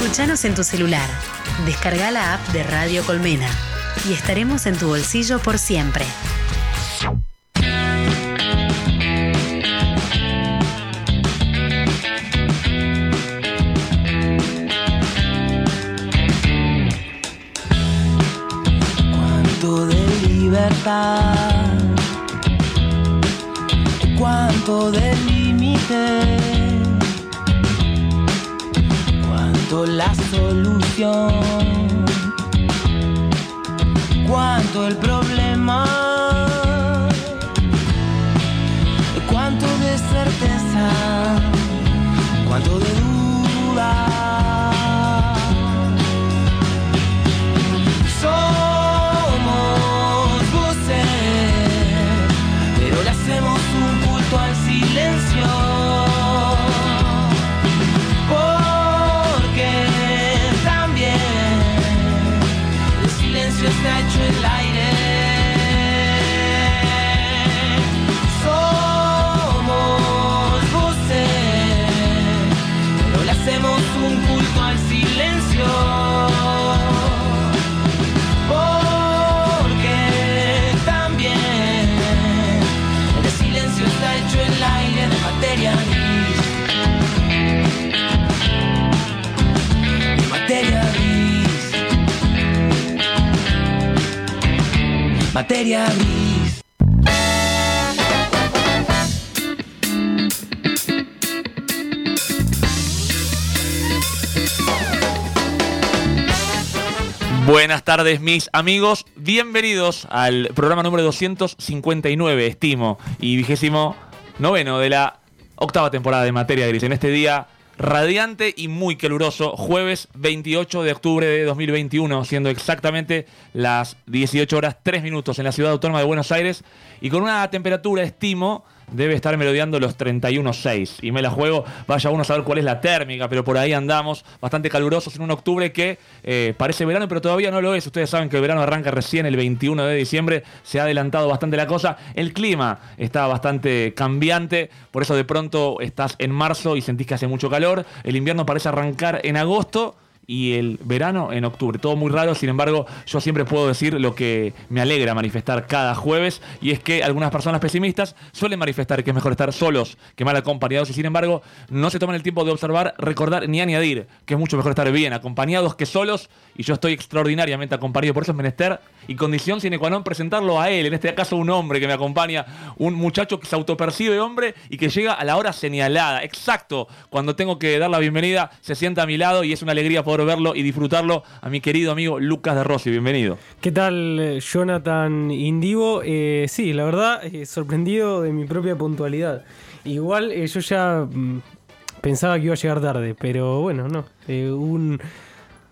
Escuchanos en tu celular. Descarga la app de Radio Colmena y estaremos en tu bolsillo por siempre. Cuánto de libertad, cuánto de límite, la solución, cuánto el problema, Materia gris. Buenas tardes, mis amigos. Bienvenidos al programa número 259, estimo, y vigésimo noveno de la octava temporada de Materia Gris. En este día radiante y muy caluroso, jueves 28 de octubre de 2021, siendo exactamente las 18 horas 3 minutos en la ciudad autónoma de Buenos Aires y con una temperatura, estimo, debe estar merodeando los 31.6. Y me la juego, vaya uno a saber cuál es la térmica, pero por ahí andamos, bastante calurosos en un octubre que eh, parece verano, pero todavía no lo es. Ustedes saben que el verano arranca recién el 21 de diciembre, se ha adelantado bastante la cosa. El clima está bastante cambiante, por eso de pronto estás en marzo y sentís que hace mucho calor. El invierno parece arrancar en agosto y el verano en octubre. Todo muy raro, sin embargo, yo siempre puedo decir lo que me alegra manifestar cada jueves, y es que algunas personas pesimistas suelen manifestar que es mejor estar solos que mal acompañados, y sin embargo, no se toman el tiempo de observar, recordar ni añadir que es mucho mejor estar bien acompañados que solos, y yo estoy extraordinariamente acompañado, por eso es menester y condición sine qua non presentarlo a él, en este caso un hombre que me acompaña, un muchacho que se autopercibe hombre y que llega a la hora señalada, exacto, cuando tengo que dar la bienvenida, se sienta a mi lado y es una alegría poder verlo y disfrutarlo a mi querido amigo Lucas de Rossi, bienvenido. ¿Qué tal, eh, Jonathan Indivo? Eh, sí, la verdad, eh, sorprendido de mi propia puntualidad. Igual eh, yo ya mm, pensaba que iba a llegar tarde, pero bueno, no. Un,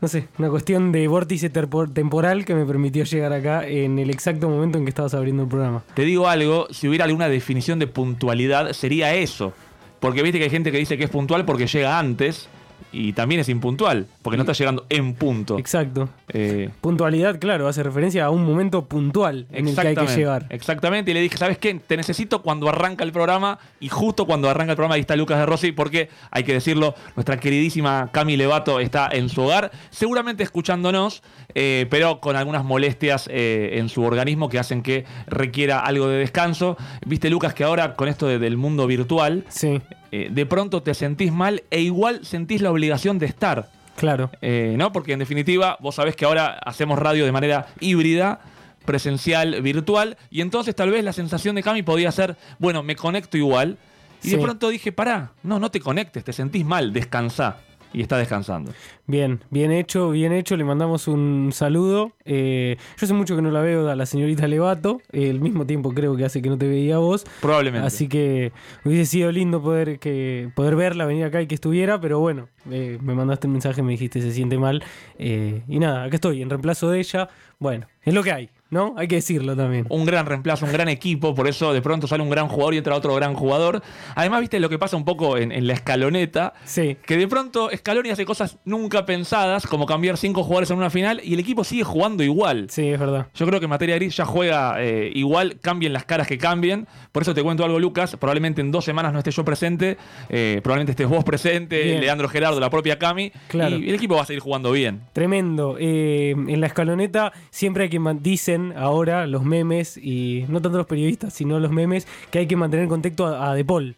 no sé, una cuestión de vórtice temporal que me permitió llegar acá en el exacto momento en que estabas abriendo el programa. Te digo algo, si hubiera alguna definición de puntualidad, sería eso. Porque viste que hay gente que dice que es puntual porque llega antes y también es impuntual, porque no está llegando en punto. Exacto. Eh, Puntualidad, claro, hace referencia a un momento puntual en el que hay que llegar. Exactamente, y le dije, ¿sabes qué? Te necesito cuando arranca el programa, y justo cuando arranca el programa ahí está Lucas de Rossi, porque hay que decirlo, nuestra queridísima Cami Levato está en su hogar, seguramente escuchándonos, eh, pero con algunas molestias eh, en su organismo que hacen que requiera algo de descanso. Viste, Lucas, que ahora con esto de- del mundo virtual, Sí, eh, de pronto te sentís mal e igual sentís la obligación de estar. claro. Eh, ¿no? Porque en definitiva, vos sabés que ahora hacemos radio de manera híbrida, presencial, virtual, y entonces tal vez la sensación de Cami podía ser, bueno, me conecto igual. Y de pronto dije, pará, no, no te conectes, te sentís mal, descansá. Y está descansando. Bien, bien hecho, bien hecho. Le mandamos un saludo. Eh, yo hace mucho que no la veo a la señorita Levato. eh, el mismo tiempo creo que hace que no te veía a vos. Probablemente. Así que hubiese sido lindo poder, que, poder verla, venir acá y que estuviera. Pero bueno, eh, me mandaste un mensaje, me dijiste se siente mal. eh, y nada, acá estoy, en reemplazo de ella. Bueno, es lo que hay. ¿No? Hay que decirlo también. un gran reemplazo, un gran equipo, por eso de pronto sale un gran jugador y entra otro gran jugador. Además, viste lo que pasa un poco en, en la escaloneta, Sí. que de pronto Scaloni hace cosas nunca pensadas, como cambiar cinco jugadores en una final, y el equipo sigue jugando igual. Sí, es verdad. Yo creo que en materia gris ya juega eh, igual, cambien las caras que cambien. Por eso te cuento algo, Lucas. Probablemente en dos semanas no esté yo presente, eh, probablemente estés vos presente, Bien. Leandro Gerardo, la propia Cami, Claro. y el equipo va a seguir jugando bien. Tremendo. Eh, en la escaloneta siempre hay que man- dicen ahora los memes y no tanto los periodistas, sino los memes que hay que mantener en contexto a, a De Paul.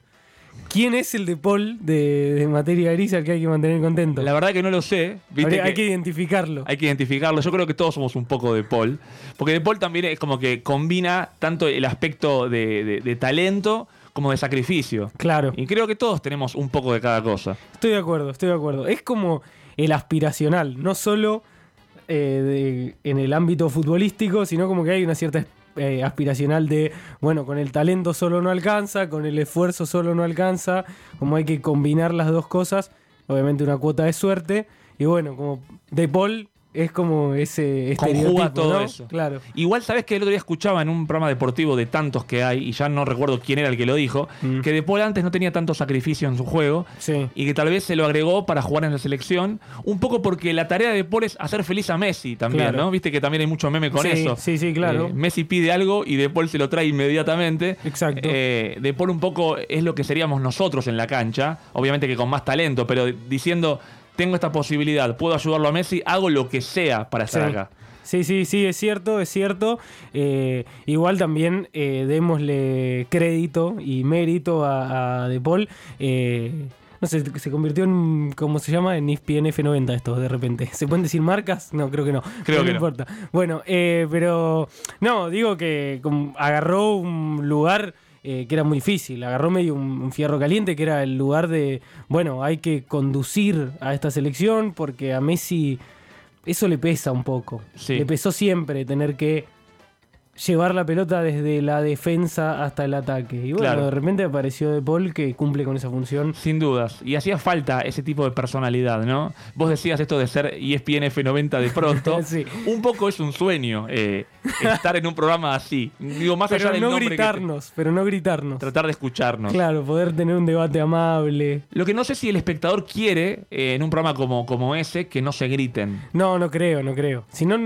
¿Quién es el De Paul de, de materia gris al que hay que mantener contento? La verdad que no lo sé. ¿viste Habría- que- hay que identificarlo. Hay que identificarlo. Yo creo que todos somos un poco de Paul. Porque de Paul también es como que combina tanto el aspecto de, de- de talento como de sacrificio. Claro. Y creo que todos tenemos un poco de cada cosa. Estoy de acuerdo, estoy de acuerdo. Es como el aspiracional, no solo eh, de- en el ámbito futbolístico, sino como que hay una cierta eh, aspiracional de, bueno, con el talento solo no alcanza, con el esfuerzo solo no alcanza, como hay que combinar las dos cosas, obviamente una cuota de suerte, y bueno, como De Paul es como ese Conjuga todo ¿no? eso. Claro. Igual, sabes que el otro día escuchaba en un programa deportivo de tantos que hay, y ya no recuerdo quién era el que lo dijo, Mm. que De Paul antes no tenía tanto sacrificio en su juego. Sí. Y que tal vez se lo agregó para jugar en la selección, un poco porque la tarea de De Paul es hacer feliz a Messi también, Claro. ¿no? Viste que también hay mucho meme con Sí, eso. sí, sí, claro. Eh, Messi pide algo y De Paul se lo trae inmediatamente. Exacto. Eh, de Paul un poco es lo que seríamos nosotros en la cancha, obviamente que con más talento, pero diciendo, tengo esta posibilidad, puedo ayudarlo a Messi, hago lo que sea para estar Sí. acá. Sí, sí, sí, es cierto, es cierto. Eh, igual también eh, démosle crédito y mérito a, a De Paul. Eh, no sé, se convirtió en, ¿cómo se llama? En E ESPN F90 esto, de repente. ¿Se pueden decir marcas? No, creo que no. Creo Pero que no no. importa. Bueno, eh, pero no, digo que agarró un lugar eh, que era muy difícil. Agarró medio un, un fierro caliente, que era el lugar de, bueno, hay que conducir a esta selección porque a Messi eso le pesa un poco. Sí. Le pesó siempre tener que llevar la pelota desde la defensa hasta el ataque. Y bueno, Claro. de repente apareció De Paul que cumple con esa función. Sin dudas. Y hacía falta ese tipo de personalidad, ¿no? Vos decías esto de ser ESPN F90 de pronto. Sí. Un poco es un sueño eh, estar en un programa así. Digo, más allá Pero del no nombre que te- gritarnos, pero no gritarnos. tratar de escucharnos. Claro, poder tener un debate amable. Lo que no sé si el espectador quiere eh, en un programa como, como ese que no se griten. No, no creo, no creo. Si no,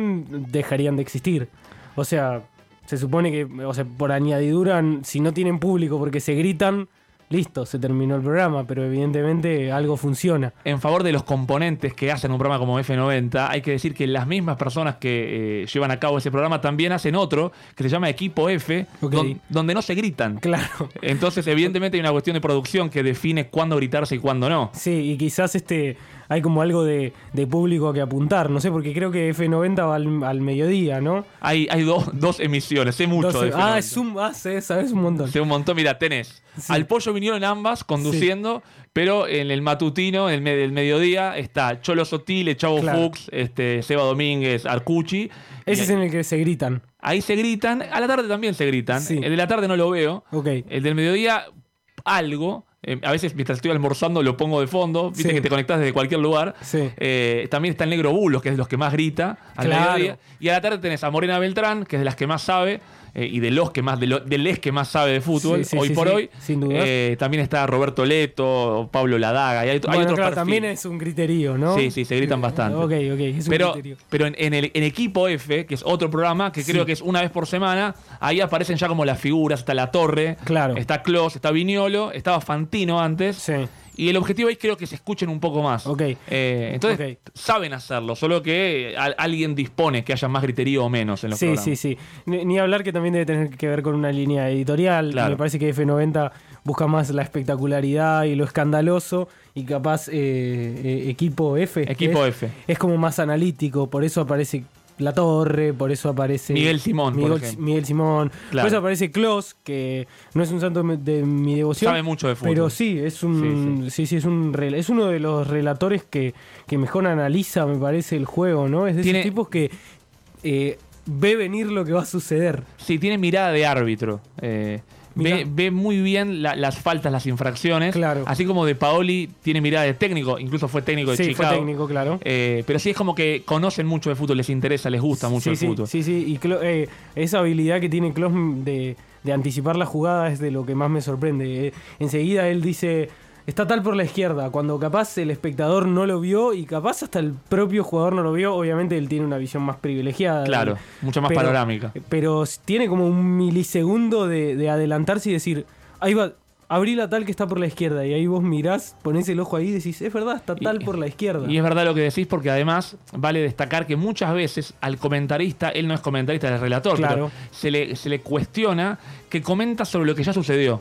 dejarían de existir. O sea, se supone que, o sea, por añadidura, si no tienen público porque se gritan, listo, se terminó el programa, pero evidentemente algo funciona. En favor de los componentes que hacen un programa como F90, hay que decir que las mismas personas que eh, llevan a cabo ese programa también hacen otro que se llama Equipo F, don- donde no se gritan. Claro. Entonces, evidentemente, hay una cuestión de producción que define cuándo gritarse y cuándo no. Sí, y quizás este hay como algo de, de público a que apuntar, no sé, porque creo que F90 va al, al mediodía, ¿no? Hay, hay dos, dos emisiones, sé mucho de Entonces- ah, F90. es un, ah, sé, sabes un montón. Sé un montón. Mira, tenés Sí. al pollo vinieron en ambas conduciendo, pero en el matutino, en el, del mediodía, está Cholo Sotile, Chavo Claro. Fuchs, este, Seba Domínguez, Arcucci. Ese Y es en el que se gritan. Ahí se gritan, a la tarde también se gritan. Sí. El de la tarde no lo veo. Ok. El del mediodía, algo. Eh, a veces mientras estoy almorzando lo pongo de fondo. Viste Sí. que te conectás desde cualquier lugar. Sí. Eh, también está el negro Bulos, que es de los que más grita al Claro. mediodía. Y a la tarde tenés a Morena Beltrán, que es de las que más sabe. Eh, y de los que más, de, lo- de les que más sabe de fútbol, Sí, sí, hoy sí, por hoy. sin duda. Eh, también está Roberto Leto, Pablo Ladaga. Y hay, hay Bueno, otros claro, perfiles. también es un criterio, ¿no? Sí, sí, se gritan bastante. Ok, ok, es un Pero, criterio. pero en, en el, en Equipo F, que es otro programa que creo que es una vez por semana, ahí aparecen ya como las figuras, está La Torre, Claro. está Clos, está Viñolo, estaba Fantino antes. Sí. Y el objetivo es creo que se escuchen un poco más. Ok. Eh, entonces, saben hacerlo, solo que a- alguien dispone que haya más griterío o menos en los Sí, programas. sí, sí. Ni, ni hablar que también debe tener que ver con una línea editorial. Claro. Me parece que F90 busca más la espectacularidad y lo escandaloso y capaz eh, eh, equipo F. Equipo es, F. Es como más analítico, por eso aparece La Torre, por eso aparece Miguel Simón, Miguel. Miguel Simón. Claro. Por eso aparece Klaus, que no es un santo de mi devoción. Sabe mucho de fútbol. Pero sí, es un sí, sí, es un es uno de los relatores que, que mejor analiza, me parece, el juego, ¿no? Es de Tiene- esos tipos que eh, ve venir lo que va a suceder. Sí, tiene mirada de árbitro. Eh. Ve, ve muy bien la- las faltas, las infracciones. Claro. Así como De Paoli tiene mirada de técnico, incluso fue técnico de Sí, Chicago. fue técnico, claro. Eh, pero sí es como que conocen mucho de fútbol, les interesa, les gusta mucho sí, el sí, fútbol. Sí, sí, y Klo- eh, esa habilidad que tiene Klopp de, de anticipar la jugada es de lo que más me sorprende. Eh, enseguida él dice, está tal por la izquierda, cuando capaz el espectador no lo vio y capaz hasta el propio jugador no lo vio, obviamente él tiene una visión más privilegiada. Claro, mucho más panorámica. Pero tiene como un milisegundo de, de adelantarse y decir, ahí va. Abrí la tal que está por la izquierda y ahí vos mirás, ponés el ojo ahí y decís, es verdad, está tal Y- por la izquierda. Y es verdad lo que decís porque además vale destacar que muchas veces al comentarista, él no es comentarista, es relator, Claro. pero se le, se le cuestiona que comenta sobre lo que ya sucedió.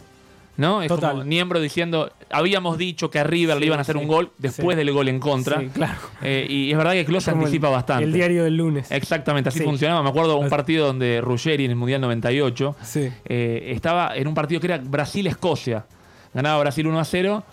¿No? Es Total. como Niembro diciendo, habíamos dicho que a River le iban a hacer sí, un gol después sí. del gol en contra. Sí, claro. Eh, y es verdad que el- anticipa bastante. El diario del lunes. Exactamente, así Sí. funcionaba. Me acuerdo un partido donde Ruggeri en el Mundial 98 Sí. eh, estaba en un partido que era Brasil-Escocia. Ganaba Brasil 1 a 0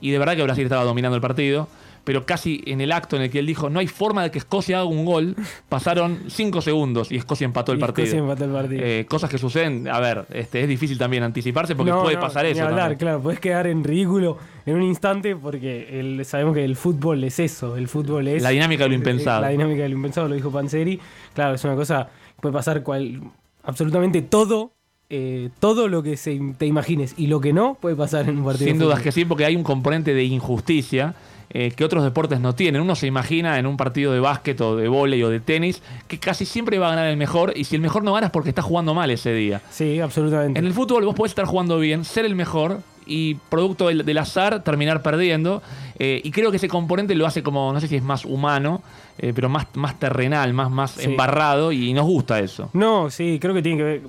y de verdad que Brasil estaba dominando el partido. Pero casi en el acto en el que él dijo no hay forma de que Escocia haga un gol, pasaron 5 segundos y Escocia empató el Y partido. Escocia empató el partido. Eh, cosas que suceden, a ver, este, es difícil también anticiparse porque No, puede no, pasar ni eso. hablar, también. claro, puedes quedar en ridículo en un instante porque el- sabemos que el fútbol es eso, el fútbol es La dinámica de lo eh, impensado. La dinámica de lo impensado, lo dijo Panzeri. Claro, es una cosa que puede pasar cual, absolutamente todo, eh, todo lo que se, te imagines y lo que no puede pasar en un partido. Sin dudas que sí, porque hay un componente de injusticia eh, que otros deportes no tienen. Uno se imagina en un partido de básquet o de vóley o de tenis que casi siempre va a ganar el mejor y si el mejor no gana es porque está jugando mal ese día. Sí, absolutamente. En el fútbol vos podés estar jugando bien, ser el mejor y producto del, del azar terminar perdiendo. eh, y creo que ese componente lo hace como, no sé si es más humano, eh, pero más, más terrenal, más, más Sí. embarrado y nos gusta eso. No, sí, creo que tiene que ver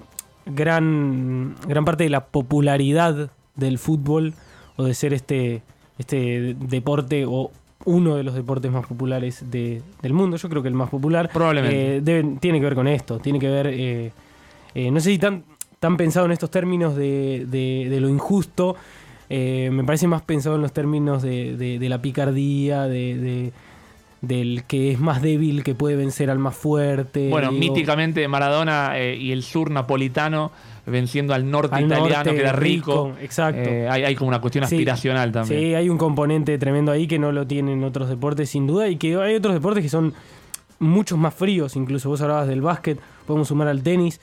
gran, gran parte de la popularidad del fútbol o de ser este, este deporte o uno de los deportes más populares de- del mundo. Yo creo que el más popular. Probablemente. eh, deben- tiene que ver con esto. Tiene que ver. eh, eh, no sé si tan, tan pensado en estos términos de, de- de lo injusto. eh, me parece más pensado en los términos de, de- de la picardía, de, de- del que es más débil que puede vencer al más fuerte. Bueno, digo. míticamente Maradona eh, y el sur napolitano venciendo al norte Al italiano, norte, que era rico. rico, exacto. Eh, hay, hay como una cuestión Sí, aspiracional también. Sí, hay un componente tremendo ahí que no lo tienen otros deportes, sin duda, y que hay otros deportes que son muchos más fríos, incluso vos hablabas del básquet, podemos sumar al tenis.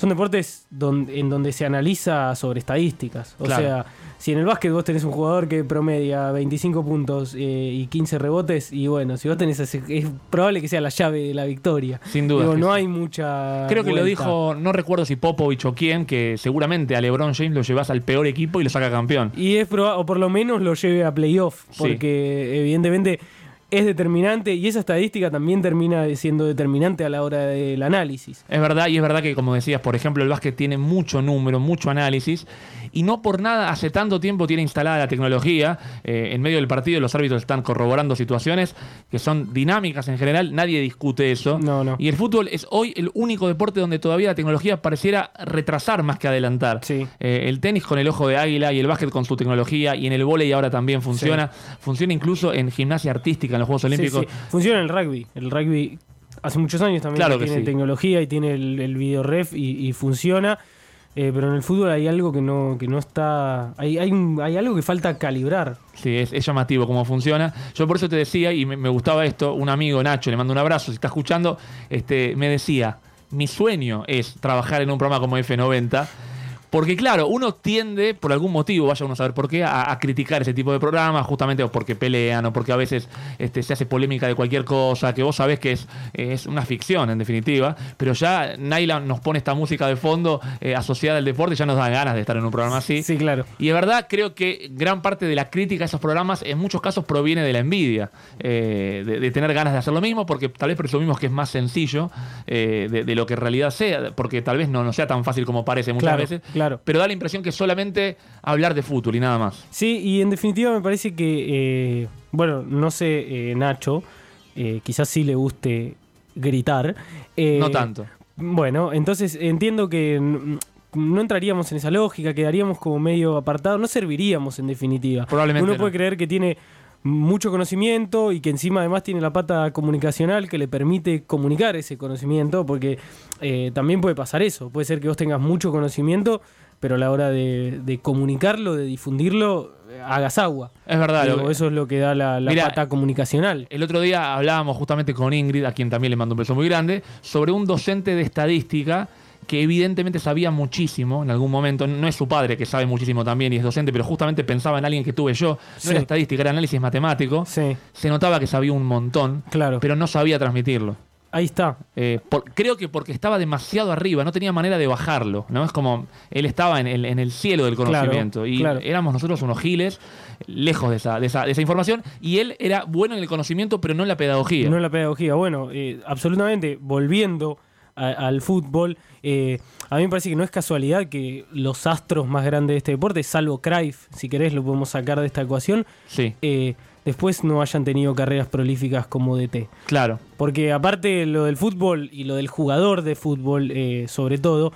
Son deportes donde, en donde se analiza sobre estadísticas. O Claro. sea, si en el básquet vos tenés un jugador que promedia 25 puntos eh, y 15 rebotes, y bueno, si vos tenés ese, es probable que sea la llave de la victoria. Sin duda Digo, no hay mucha. Creo que lo dijo, no recuerdo si Popovich o quién, que seguramente a LeBron James lo llevas al peor equipo y lo saca campeón. Y es proba- o por lo menos lo lleve a playoff, Sí. porque evidentemente es determinante y esa estadística también termina siendo determinante a la hora del análisis. Es verdad, y es verdad que, como decías, por ejemplo, el básquet tiene mucho número, mucho análisis, y no por nada hace tanto tiempo tiene instalada la tecnología. Eh, en medio del partido los árbitros están corroborando situaciones que son dinámicas en general, nadie discute eso. No, no. Y el fútbol es hoy el único deporte donde todavía la tecnología pareciera retrasar más que adelantar. Sí. Eh, el tenis con el ojo de águila y el básquet con su tecnología, y en el vóley ahora también funciona. Funciona incluso en gimnasia artística, en los Juegos Olímpicos. Sí. Funciona en el rugby. El rugby hace muchos años también Claro que tiene tecnología y tiene el, el video ref y, y funciona. Eh, pero en el fútbol hay algo que no, que no está. Hay, hay, hay algo que falta calibrar. Sí, es, es llamativo cómo funciona. Yo por eso te decía, y me, me gustaba esto, un amigo, Nacho, le mando un abrazo, si está escuchando, este, me decía, mi sueño es trabajar en un programa como F90. Porque claro, uno tiende, por algún motivo, vaya uno a saber por qué, a, a criticar ese tipo de programas, justamente o porque pelean o porque a veces este, se hace polémica de cualquier cosa, que vos sabés que es, es una ficción en definitiva, pero ya Naila nos pone esta música de fondo eh, asociada al deporte y ya nos dan ganas de estar en un programa así. Sí, claro. Y de verdad creo que gran parte de la crítica a esos programas en muchos casos proviene de la envidia, eh, de, de tener ganas de hacer lo mismo, porque tal vez presumimos que es más sencillo eh, de, de lo que en realidad sea, porque tal vez no, no sea tan fácil como parece muchas Claro, veces, claro. Pero da la impresión que es solamente hablar de fútbol y nada más. Sí, y en definitiva me parece que, eh, bueno, no sé, eh, Nacho, eh, quizás sí le guste gritar. no tanto. Bueno, entonces entiendo que no entraríamos en esa lógica, quedaríamos como medio apartados, no serviríamos en definitiva. Probablemente Uno no. puede creer que tiene mucho conocimiento y que encima además tiene la pata comunicacional que le permite comunicar ese conocimiento, porque eh, también puede pasar eso, puede ser que vos tengas mucho conocimiento, pero a la hora de, de comunicarlo, de difundirlo, eh, hagas agua. Es verdad. Digo, eso es lo que da la, la Mirá, pata comunicacional. El otro día hablábamos justamente con Ingrid, a quien también le mando un beso muy grande, sobre un docente de estadística que evidentemente sabía muchísimo en algún momento. No es su padre, que sabe muchísimo también y es docente, pero justamente pensaba en alguien que tuve yo. No Sí. era estadística, era análisis matemático. Sí, Se notaba que sabía un montón, claro. pero no sabía transmitirlo. Ahí está. Eh, por- creo que porque estaba demasiado arriba, no tenía manera de bajarlo, ¿no? Es como él estaba en el, en el cielo del Claro, conocimiento y claro. éramos nosotros unos giles lejos de esa, de, esa, de esa información y él era bueno en el conocimiento pero no en la pedagogía. No en la pedagogía. Bueno, eh, absolutamente, volviendo a- al fútbol, eh, a mí me parece que no es casualidad que los astros más grandes de este deporte, salvo Cruyff, si querés lo podemos sacar de esta ecuación, Sí, eh, después no hayan tenido carreras prolíficas como DT. claro. Porque aparte lo del fútbol y lo del jugador de fútbol, eh, sobre todo,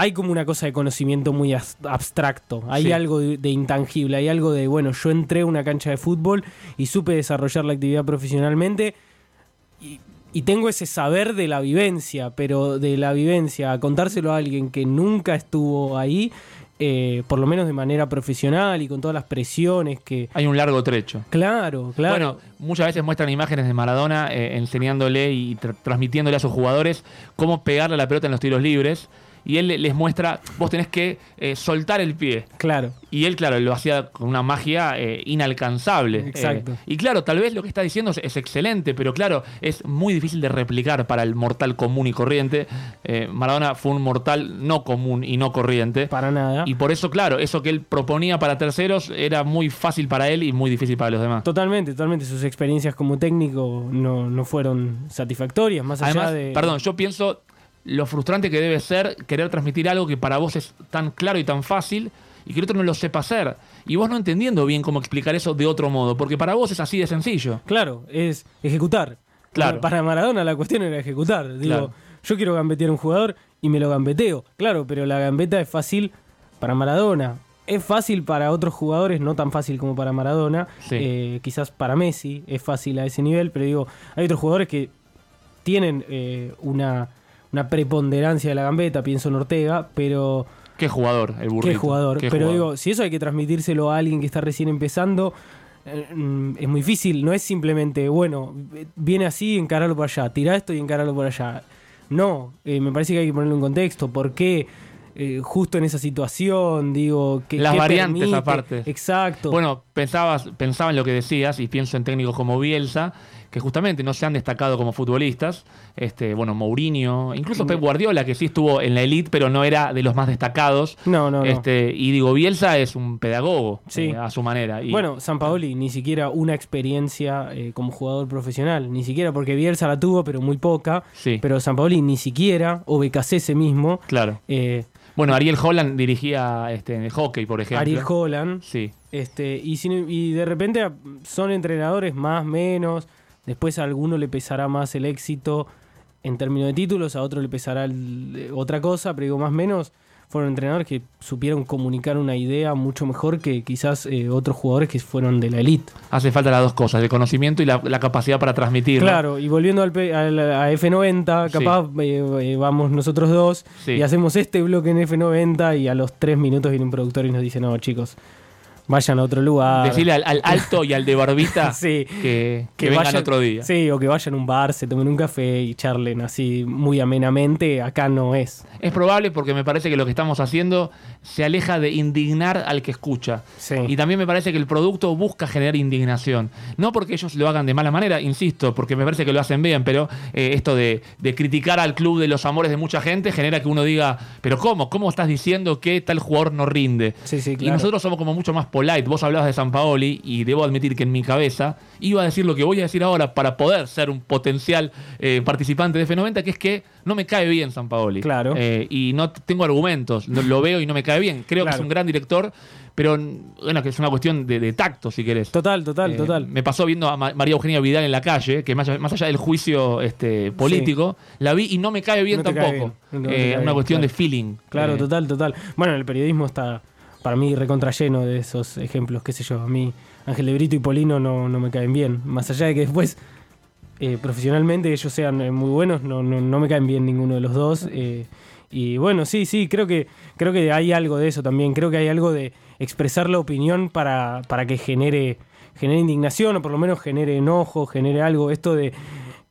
hay como una cosa de conocimiento muy abstracto. Hay Sí. algo de, de intangible, hay algo de, bueno, yo entré a una cancha de fútbol y supe desarrollar la actividad profesionalmente y, y tengo ese saber de la vivencia, pero de la vivencia, a contárselo a alguien que nunca estuvo ahí, eh, por lo menos de manera profesional y con todas las presiones que... Hay un largo trecho. Claro, claro. Bueno, muchas veces muestran imágenes de Maradona eh, enseñándole y tra- transmitiéndole a sus jugadores cómo pegarle a la pelota en los tiros libres. Y él le- les muestra, vos tenés que eh, soltar el pie. claro. Y él, claro, lo hacía con una magia eh, inalcanzable. Exacto. Eh, y claro, tal vez lo que está diciendo es, es excelente, pero claro, es muy difícil de replicar para el mortal común y corriente. Maradona fue un mortal no común y no corriente. Para nada. Y por eso, claro, eso que él proponía para terceros era muy fácil para él y muy difícil para los demás. Totalmente, totalmente. Sus experiencias como técnico no, no fueron satisfactorias, más allá Además, de... perdón, yo pienso lo frustrante que debe ser querer transmitir algo que para vos es tan claro y tan fácil y que el otro no lo sepa hacer. Y vos no entendiendo bien cómo explicar eso de otro modo, porque para vos es así de sencillo. Claro, es ejecutar. Claro. Para Maradona la cuestión era ejecutar. Digo, Claro. yo quiero gambetear a un jugador y me lo gambeteo. Claro, pero la gambeta es fácil para Maradona. Es fácil para otros jugadores, no tan fácil como para Maradona. Sí. Eh, quizás para Messi es fácil a ese nivel, pero digo, hay otros jugadores que tienen eh, una, una preponderancia de la gambeta, pienso en Ortega, pero Qué jugador, el burrito. Qué jugador. Qué Pero jugador. digo, si eso hay que transmitírselo a alguien que está recién empezando, eh, es muy difícil. No es simplemente, bueno, viene así, encararlo por allá, tira esto y encararlo por allá. No, eh, me parece que hay que ponerlo en contexto. ¿Por qué? eh, justo en esa situación, digo, que Las variantes aparte. Exacto. Bueno, pensabas, pensaba en lo que decías y pienso en técnicos como Bielsa, que justamente no se han destacado como futbolistas. Este, bueno, Mourinho, incluso Pep Guardiola, que sí estuvo en la elite, pero no era de los más destacados. no, no, no. Este, y digo, Bielsa es un pedagogo Sí. eh, a su manera. Y, Bueno, San Paoli ni siquiera una experiencia eh, como jugador profesional, ni siquiera porque Bielsa la tuvo, pero muy poca. Sí. Pero San Paoli ni siquiera, o Becasese mismo, claro. eh, Bueno, Ariel Holland dirigía este, en el hockey, por ejemplo. Ariel Holland, Sí, este, y, sin- y de repente son entrenadores más, menos, después a alguno le pesará más el éxito en términos de títulos, a otro le pesará el- eh, otra cosa, pero digo más menos, fueron entrenadores que supieron comunicar una idea mucho mejor que quizás eh, otros jugadores que fueron de la elite. hace falta las dos cosas, el conocimiento y la, la capacidad para transmitir. ¿no? Claro, y volviendo al, al- a F90, Sí. capaz eh, eh, vamos nosotros dos Sí. y hacemos este bloque en F90 y a los tres minutos viene un productor y nos dice, no chicos, vayan a otro lugar. Decirle al, al alto y al de barbita Sí. que, que vengan vayan- otro día. Sí, o que vayan a un bar, se tomen un café y charlen así muy amenamente. Acá no es. Es probable porque me parece que lo que estamos haciendo se aleja de indignar al que escucha. Sí. Y también me parece que el producto busca generar indignación. No porque ellos lo hagan de mala manera, insisto, porque me parece que lo hacen bien, pero eh, esto de, de criticar al club de los amores de mucha gente genera que uno diga, pero ¿cómo? ¿Cómo estás diciendo que tal jugador no rinde? Sí, sí, Y claro. nosotros somos como mucho más polite. Vos hablabas de San Paoli y debo admitir que en mi cabeza iba a decir lo que voy a decir ahora para poder ser un potencial eh, participante de F90, que es que no me cae bien San Paoli. Claro. Eh, y no tengo argumentos. Lo veo y no me cae bien. Creo que es un gran director, pero bueno, que es una cuestión de, de tacto, si querés. Total, total, Eh, total. Me pasó viendo a Ma- María Eugenia Vidal en la calle, que más, allá- más allá del juicio este, político, la vi y no me cae bien No te cae tampoco. bien. No te cae una cuestión claro. de feeling. Claro, total, total. Bueno, el periodismo está para mí recontra lleno de esos ejemplos, qué sé yo. A mí Ángel de Brito y Polino no, no me caen bien. Más allá de que después eh, profesionalmente ellos sean eh, muy buenos, no, no, no me caen bien ninguno de los dos. eh, Y bueno, sí, sí, creo que, creo que hay algo de eso también. Creo que hay algo de expresar la opinión para, para que genere, genere indignación o por lo menos genere enojo, genere algo. Esto de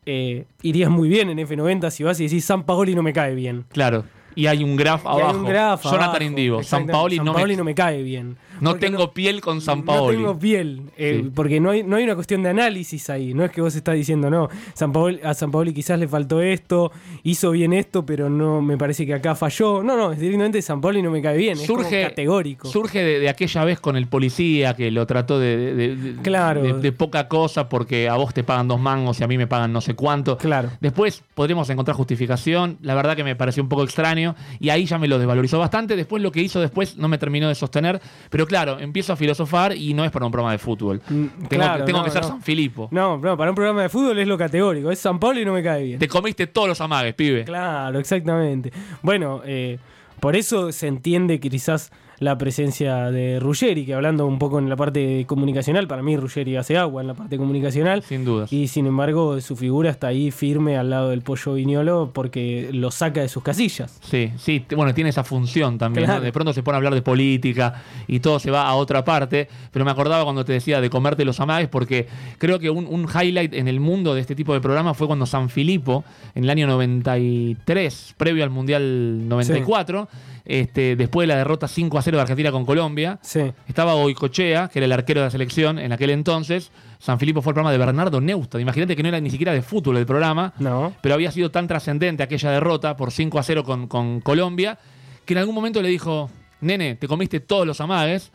eh, irías muy bien en F90 si vas y decís San Paoli no me cae bien. Claro. Y hay un graph Y hay abajo. un graph Jonathan abajo. Indivo. San. Paoli, San no, Paoli me, no me cae bien. No Porque tengo piel con San Paoli. No tengo piel, eh, Sí. porque no hay, no hay una cuestión de análisis ahí. No es que vos estás diciendo, no, San Paoli- a San Paoli quizás le faltó esto, hizo bien esto, pero no me parece que acá falló. No, no, es directamente San Paoli no me cae bien. es surge categórico. surge de, de aquella vez con el policía que lo trató de, Claro. de- de poca cosa porque a vos te pagan dos mangos y a mí me pagan no sé cuánto. Claro. Después podremos encontrar justificación. La verdad que me pareció un poco extraño y ahí ya me lo desvalorizó bastante. Después lo que hizo después no me terminó de sostener. Pero claro, empiezo a filosofar y no es para un programa de fútbol. Mm, Tengo, claro, tengo no, que ser no. San Filipo. No, no, para un programa de fútbol es lo categórico. Es San Paoli no me cae bien. Te comiste todos los amagues, pibe. Claro, exactamente. Bueno, eh, por eso se entiende que quizás la presencia de Ruggeri, que hablando un poco en la parte comunicacional, para mí Ruggeri hace agua en la parte comunicacional. Sin dudas. Y sin embargo, su figura está ahí firme al lado del pollo viñolo porque lo saca de sus casillas. Sí, sí, bueno, tiene esa función también. Claro. ¿no? De pronto se pone a hablar de política y todo se va a otra parte. Pero me acordaba cuando te decía de comerte los amagues, porque creo que un, un highlight en el mundo de este tipo de programas fue cuando San Filipo, en el año 93, previo al Mundial 94, este, después de la derrota 5 a 0 de Argentina con Colombia, Sí. estaba Goicochea, que era el arquero de la selección en aquel entonces. San Filipo fue el programa de Bernardo Neustadt. Imagínate que no era ni siquiera de fútbol el programa No. pero había sido tan trascendente aquella derrota por 5 a 0 con, con Colombia, que en algún momento le dijo, nene, te comiste todos los amagues.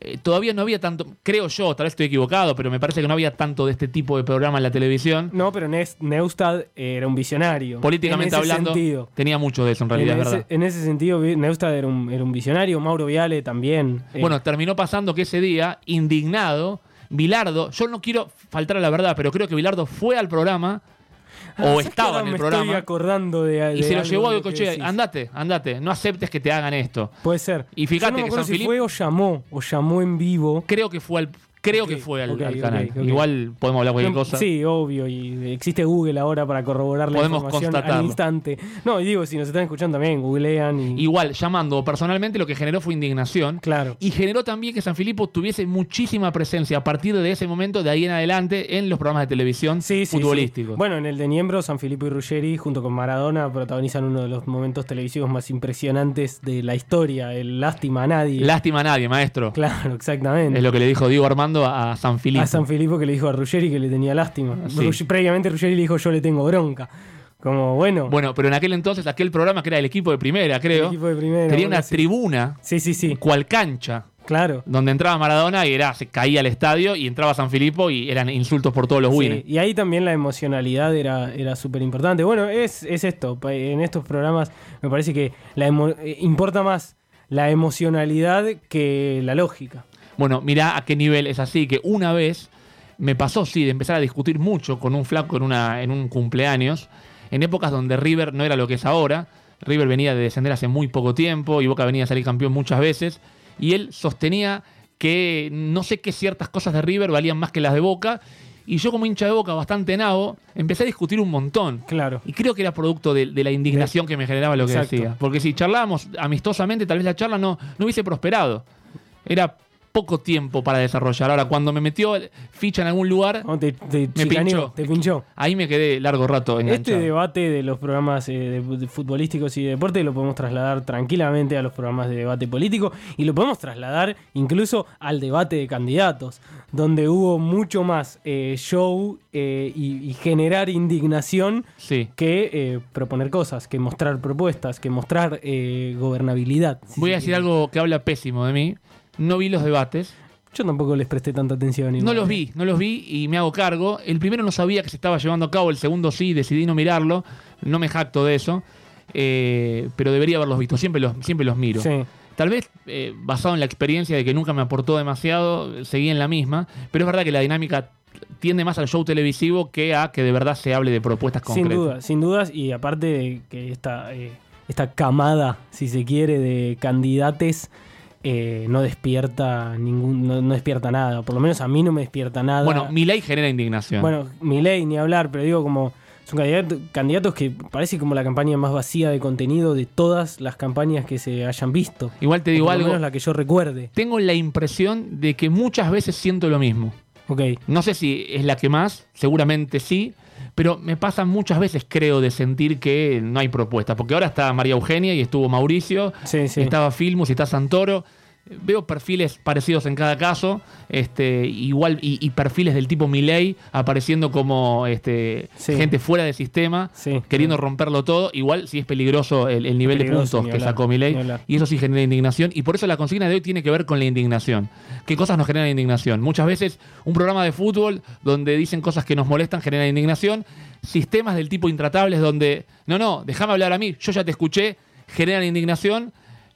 Eh, Todavía no había tanto, creo yo, tal vez estoy equivocado, pero me parece que no había tanto de este tipo de programa en la televisión. No, pero Neustadt era un visionario. Políticamente En ese hablando, sentido. tenía mucho de eso en realidad, en, es ese, verdad. en ese sentido, era un, era un visionario. Mauro Viale también. Eh, Bueno, terminó pasando que ese día, indignado, Bilardo, yo no quiero faltar a la verdad, pero creo que Bilardo fue al programa o ¿sabes que estaba en el me programa Estoy acordando de, y de se lo llevó a decís. andate, andate, no aceptes que te hagan esto. Puede ser. Y fíjate Yo no me que San si fue o llamó, o llamó en vivo. Creo que fue al creo que fue al, canal. Igual podemos hablar cualquier No, cosa. Sí, obvio, y existe Google ahora para corroborar la Podemos información constatarlo. al instante. No, y digo, si nos están escuchando también, googlean y... Igual, llamando personalmente, lo que generó fue indignación. Claro. Y generó también que San Filipo tuviese muchísima presencia a partir de ese momento, de ahí en adelante, en los programas de televisión Sí, sí, futbolísticos. sí. Bueno, en el de Niembro, San Filippo y Ruggeri, junto con Maradona, protagonizan uno de los momentos televisivos más impresionantes de la historia, el Lástima a nadie. Lástima a nadie, maestro. Claro, exactamente. Es lo que le dijo Diego Armando a a San Filipo. A San que le dijo a Ruggeri que le tenía lástima. Sí. Previamente Ruggeri le dijo yo le tengo bronca. Como, bueno, Bueno, pero en aquel entonces, aquel programa que era el equipo de primera, creo, el equipo de primera. tenía una sí. tribuna, Sí, sí, sí. cual cancha, Claro. donde entraba Maradona y era, se caía al estadio y entraba San Filipo y eran insultos por todos los Sí, winners. y ahí también la emocionalidad era, era súper importante. Bueno, es, es esto. En estos programas me parece que la eh, importa más la emocionalidad que la lógica. Bueno, mirá a qué nivel es así, que una vez me pasó, sí, de empezar a discutir mucho con un flaco en, una, en un cumpleaños, en épocas donde River no era lo que es ahora. River venía de descender hace muy poco tiempo y Boca venía a salir campeón muchas veces. Y él sostenía que no sé qué ciertas cosas de River valían más que las de Boca. Y yo como hincha de Boca, bastante nabo, empecé a discutir un montón. Claro. Y creo que era producto de, de la indignación que me generaba lo que Exacto. decía. Porque si charlábamos amistosamente, tal vez la charla no, no hubiese prosperado. Era poco tiempo para desarrollar. Ahora, cuando me metió ficha en algún lugar, No, te, te Me pinchó. te pinchó. ahí me quedé largo rato enganchado. Este debate de los programas eh, de, futbolísticos y de deporte lo podemos trasladar tranquilamente a los programas de debate político y lo podemos trasladar incluso al debate de candidatos, donde hubo mucho más eh, show eh, y, y generar indignación Sí. que eh, proponer cosas, que mostrar propuestas, que mostrar eh, gobernabilidad. Voy a decir algo que habla pésimo de mí. No vi los debates. Yo tampoco les presté tanta atención. No los vi, no los vi y me hago cargo. El primero no sabía que se estaba llevando a cabo, el segundo sí, decidí no mirarlo. No me jacto de eso. eh, pero debería haberlos visto. Siempre los, siempre los miro. Sí. Tal vez eh, basado en la experiencia de que nunca me aportó demasiado, seguí en la misma, pero es verdad que la dinámica tiende más al show televisivo que a que de verdad se hable de propuestas Sin concretas. duda, sin dudas, y aparte de que esta, eh, esta camada, si se quiere, de candidates eh, no despierta ningún, no, no despierta nada, por lo menos a mí no me despierta nada. Bueno, mi ley genera indignación. Bueno, mi ley ni hablar, pero digo como son candidato- candidatos que parece como la campaña más vacía de contenido de todas las campañas que se hayan visto. Igual te digo por lo algo. menos la que yo recuerde. Tengo la impresión de que muchas veces siento lo mismo. Ok. No sé si es la que más, seguramente sí, pero me pasa muchas veces, creo, de sentir que no hay propuesta. Porque ahora está María Eugenia y estuvo Mauricio, Sí, sí. estaba Filmus y está Santoro. Veo perfiles parecidos en cada caso, este, igual y, y perfiles del tipo Milei apareciendo como este, Sí. gente fuera del sistema, Sí. queriendo romperlo todo. Igual sí es peligroso el, el nivel Peligroso, de puntos que sacó hablar. y eso sí genera indignación. Y por eso la consigna de hoy tiene que ver con la indignación. ¿Qué cosas nos generan indignación? Muchas veces un programa de fútbol donde dicen cosas que nos molestan genera indignación. Sistemas del tipo intratables donde, no, no, déjame hablar a mí, yo ya te escuché, generan indignación.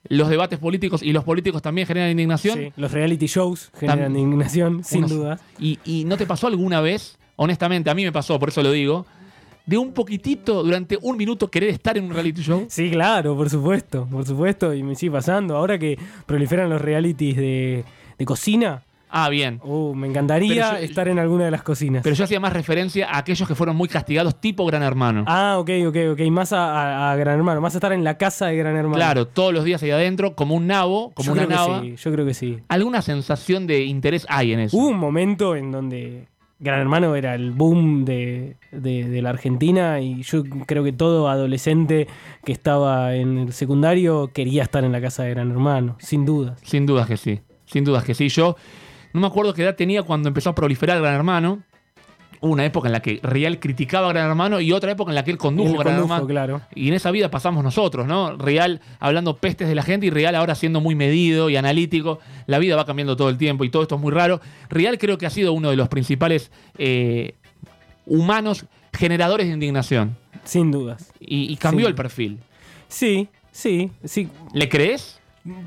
Los debates políticos y los políticos también generan indignación. Sí, Los reality shows generan indignación, sin Unos- duda. Y, y no te pasó alguna vez, honestamente, a mí me pasó, por eso lo digo, de un poquitito, durante un minuto, querer estar en un reality show? Sí, claro, por supuesto, por supuesto, y me sigue pasando. Ahora que proliferan los realities de, de cocina, Ah, bien. uh, me encantaría yo- estar en alguna de las cocinas. Pero yo hacía más referencia a aquellos que fueron muy castigados, tipo Gran Hermano. ah, ok, ok, ok, más a, a- a Gran Hermano, más a estar en la casa de Gran Hermano. Claro, todos los días ahí adentro, como un nabo, como yo una creo nava. que sí, yo creo que sí. Alguna sensación de interés hay en eso. Hubo un momento en donde Gran Hermano era el boom de, de- de la Argentina y yo creo que todo adolescente que estaba en el secundario quería estar en la casa de Gran Hermano, sin dudas. Sin dudas que sí. Sin dudas que sí. Yo no me acuerdo qué edad tenía cuando empezó a proliferar Gran Hermano. Hubo una época en la que Real criticaba a Gran Hermano y otra época en la que él condujo Él Gran condujo, Hermano. claro. Y en esa vida pasamos nosotros, ¿no? Real hablando pestes de la gente y Real ahora siendo muy medido y analítico. La vida va cambiando todo el tiempo y todo esto es muy raro. Real creo que ha sido uno de los principales eh, humanos generadores de indignación. Sin dudas. Y, y cambió Sí. el perfil. Sí, sí, sí. ¿Le crees?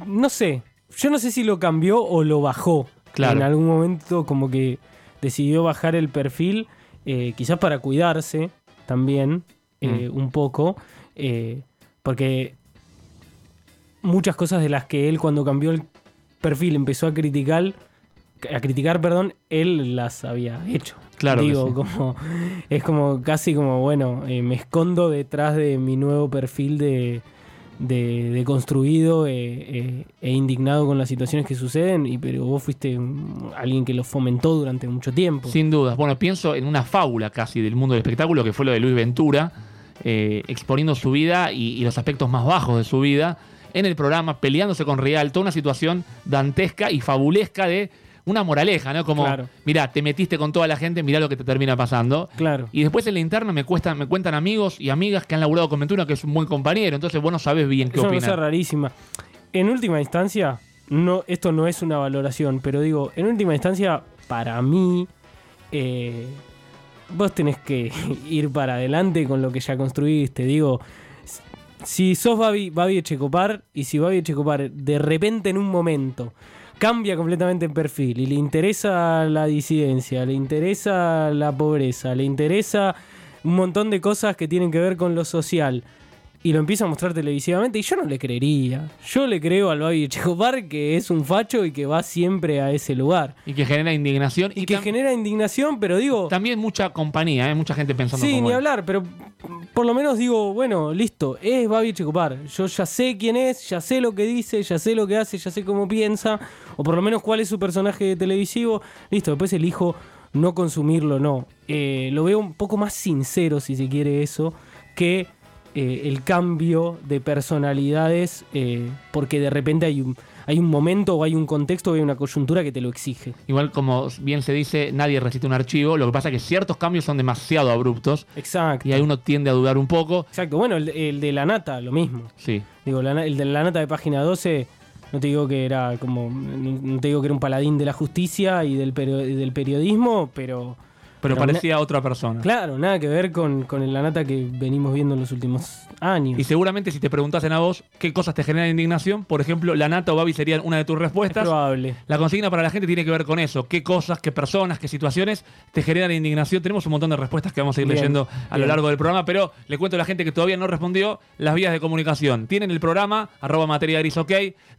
No sé. Yo no sé si lo cambió o lo bajó. Claro. En algún momento como que decidió bajar el perfil, eh, quizás para cuidarse también eh, un poco, eh, porque muchas cosas de las que él cuando cambió el perfil empezó a criticar, a criticar, perdón, él las había hecho. Claro Digo, sí. como es como casi como bueno, me escondo detrás de mi nuevo perfil de de, construido eh, eh, e indignado con las situaciones que suceden, y, pero vos fuiste alguien que lo fomentó durante mucho tiempo. Sin dudas. Bueno, pienso en una fábula casi del mundo del espectáculo, que fue lo de Luis Ventura, eh, exponiendo su vida y, y los aspectos más bajos de su vida en el programa, peleándose con Real, toda una situación dantesca y fabulesca de una moraleja, ¿no? Como, Claro. mira, te metiste con toda la gente, mirá lo que te termina pasando. Claro. Y después en la interna me, cuesta, me cuentan amigos y amigas que han laburado con Ventura, que es un buen compañero, entonces vos no sabes bien qué Es una opinan. cosa rarísima. En última instancia, no, esto no es una valoración, pero digo, en última instancia, para mí, eh, vos tenés que ir para adelante con lo que ya construiste. Digo, si sos Babi, Babi Echecopar y si Babi Echecopar de repente en un momento cambia completamente el perfil y le interesa la disidencia, le interesa la pobreza, le interesa un montón de cosas que tienen que ver con lo social y lo empieza a mostrar televisivamente y yo no le creería. Yo le creo al Babi Echecopar que es un facho y que va siempre a ese lugar. Y que genera indignación. Y, Y, que genera indignación, pero digo... también mucha compañía, ¿eh? mucha gente pensando Sí, como ni él. hablar, pero por lo menos digo, bueno, listo, es Babi Checopar. Yo ya sé quién es, ya sé lo que dice, ya sé lo que hace, ya sé cómo piensa, o por lo menos cuál es su personaje televisivo. Listo, después elijo no consumirlo, no. Eh, lo veo un poco más sincero, si se quiere eso, que eh, el cambio de personalidades, eh, porque de repente hay un, hay un momento o hay un contexto o hay una coyuntura que te lo exige. Igual como bien se dice, nadie resiste un archivo. Lo que pasa es que ciertos cambios son demasiado abruptos Exacto. y ahí uno tiende a dudar un poco. Exacto. Bueno, el, el de la nata, lo mismo. Sí. Digo, la el de la nata de página 12, no te digo que era como. No te digo que era un paladín de la justicia y del, perio- y del periodismo, pero. Pero Pero parecía otra persona. Claro, nada que ver con, con el la nata que venimos viendo en los últimos años. Y seguramente si te preguntasen a vos qué cosas te generan indignación, por ejemplo, la nata o Babi serían una de tus es respuestas. probable. La consigna para la gente tiene que ver con eso. ¿Qué cosas, qué personas, qué situaciones te generan indignación? Tenemos un montón de respuestas que vamos a ir Bien, leyendo a lo largo del programa, pero le cuento a la gente que todavía no respondió las vías de comunicación. Tienen el programa, arroba materia gris ok.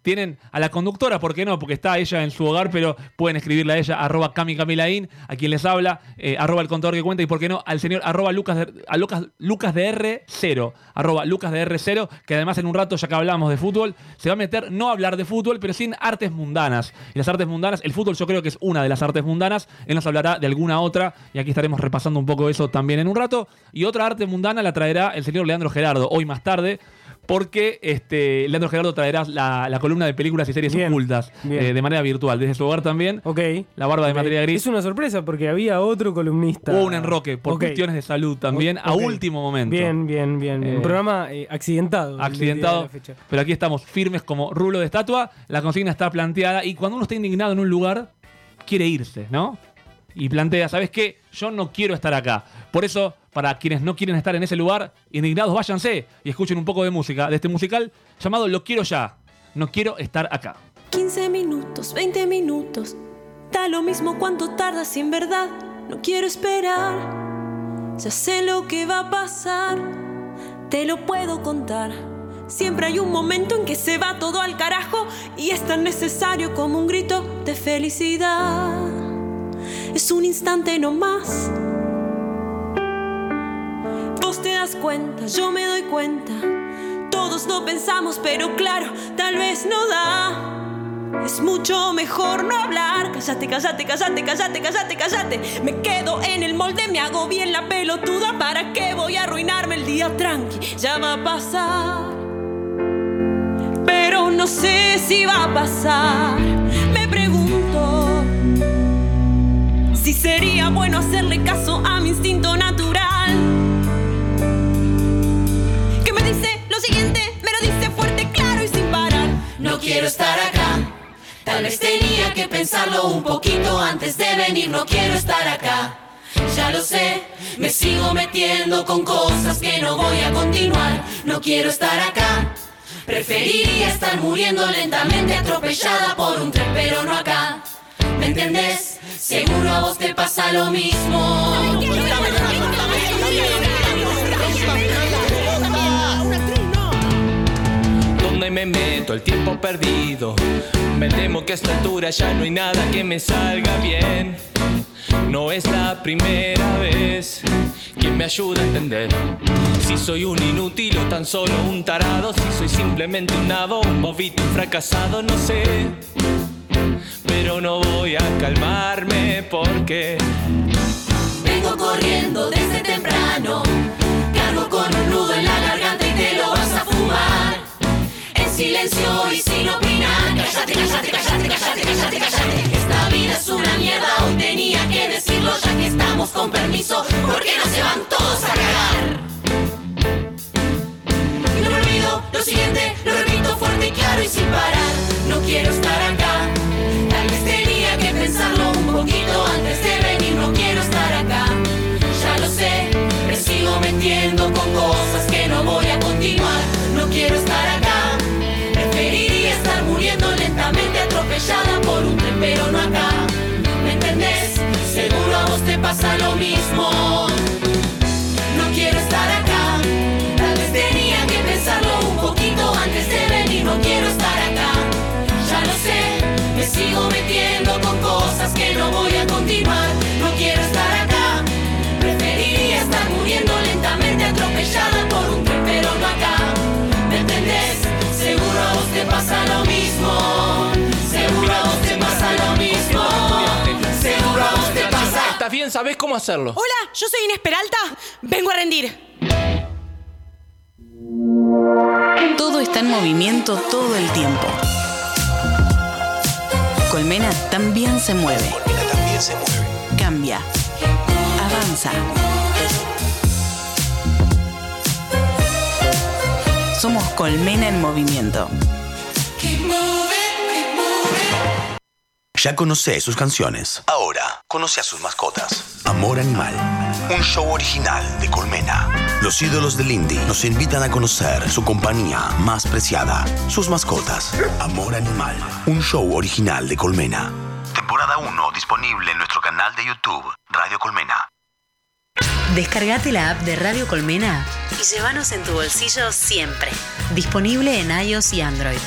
Tienen a la conductora, ¿por qué no? Porque está ella en su hogar, pero pueden escribirle a ella, arroba Cami Camilaín, a quien les habla, eh, eh, arroba el contador que cuenta y por qué no al señor arroba Lucas de, a Lucas, Lucas de R0, arroba Lucas de R0, que además en un rato, ya que hablamos de fútbol, se va a meter no a hablar de fútbol, pero sin artes mundanas. Y las artes mundanas, el fútbol yo creo que es una de las artes mundanas, él nos hablará de alguna otra y aquí estaremos repasando un poco eso también en un rato. Y otra arte mundana la traerá el señor Leandro Gerardo, hoy más tarde porque este, Leandro Gerardo traerá la, la columna de películas y series Bien, ocultas bien. eh, de manera virtual, desde su hogar también. Ok. La barba de materia gris. Es una sorpresa porque había otro columnista. Hubo un enroque por cuestiones de salud también, a último momento. Bien, bien, bien. bien. Eh, un programa eh, accidentado. Accidentado, pero aquí estamos firmes como rulo de estatua. La consigna está planteada y cuando uno está indignado en un lugar, quiere irse, ¿no? Y plantea, ¿sabes qué? Yo no quiero estar acá. Por eso, para quienes no quieren estar en ese lugar, indignados, váyanse y escuchen un poco de música, de este musical llamado Lo quiero ya. No quiero estar acá. 15 minutos, 20 minutos. Da lo mismo cuánto tardas sin verdad. No quiero esperar. Ya sé lo que va a pasar. Te lo puedo contar. Siempre hay un momento en que se va todo al carajo y es tan necesario como un grito de felicidad. Es un instante no más. Vos te das cuenta, yo me doy cuenta. Todos lo pensamos, pero claro, tal vez no da. Es mucho mejor no hablar. Cállate, cállate, cállate, cállate, cállate, cállate. Me quedo en el molde, me hago bien la pelotuda. ¿Para qué voy a arruinarme el día tranqui? Ya va a pasar. Pero no sé si va a pasar. Me pregunto si sería bueno hacerle caso a mi instinto natural. Tal vez tenía que pensarlo un poquito antes de venir. No quiero estar acá. Ya lo sé, me sigo metiendo con cosas que no voy a continuar. No quiero estar acá. Preferiría estar muriendo lentamente atropellada por un tren, pero no acá. ¿Me entendés? Seguro a vos te pasa lo mismo. Donde me meto, el tiempo perdido. Me temo que a esta altura ya no hay nada que me salga bien. No es la primera vez que me ayuda a entender si soy un inútil o tan solo un tarado, si soy simplemente un nabo, un bobito, un fracasado, no sé. Pero no voy a calmarme porque Vengo corriendo desde temprano. Cargo con un nudo en la garganta y te lo vas a fumar. En silencio y sin opinar. Cállate, cállate, cállate, cállate, cállate, cállate. Esta vida es una mierda. Hoy tenía que decirlo ya que estamos con permiso. Porque no se van todos a cagar. No me olvido lo siguiente, lo repito fuerte y claro y sin parar. No quiero estar acá. Tal vez tenía que pensarlo un poquito antes de venir. No quiero estar acá. Ya lo sé, me sigo metiendo con cosas que no voy a continuar. No quiero estar acá. Atropellada por un tren, pero no acá. ¿Me entendés? Seguro a vos te pasa lo mismo. No quiero estar acá. Tal vez tenía que pensarlo un poquito antes de venir. No quiero estar acá. Ya lo sé, me sigo metiendo con cosas que no voy a continuar. No quiero estar acá. Preferiría estar muriendo lentamente atropellada por pasa lo mismo. Seguro a vos te pasa lo mismo. Seguro a vos te pasa. ¿Estás bien? ¿Sabes cómo hacerlo? Hola, yo soy Inés Peralta. Vengo a rendir. Todo está en movimiento todo el tiempo. Colmena también se mueve. Cambia. Avanza. Somos Colmena en movimiento. Ya conoce sus canciones. Ahora conoce a sus mascotas. Amor Animal. Un show original de Colmena. Los ídolos del indie nos invitan a conocer su compañía más preciada, sus mascotas. Amor Animal. Un show original de Colmena. Temporada 1 disponible en nuestro canal de YouTube, Radio Colmena. Descargate la app de Radio Colmena y llévanos en tu bolsillo siempre. Disponible en iOS y Android.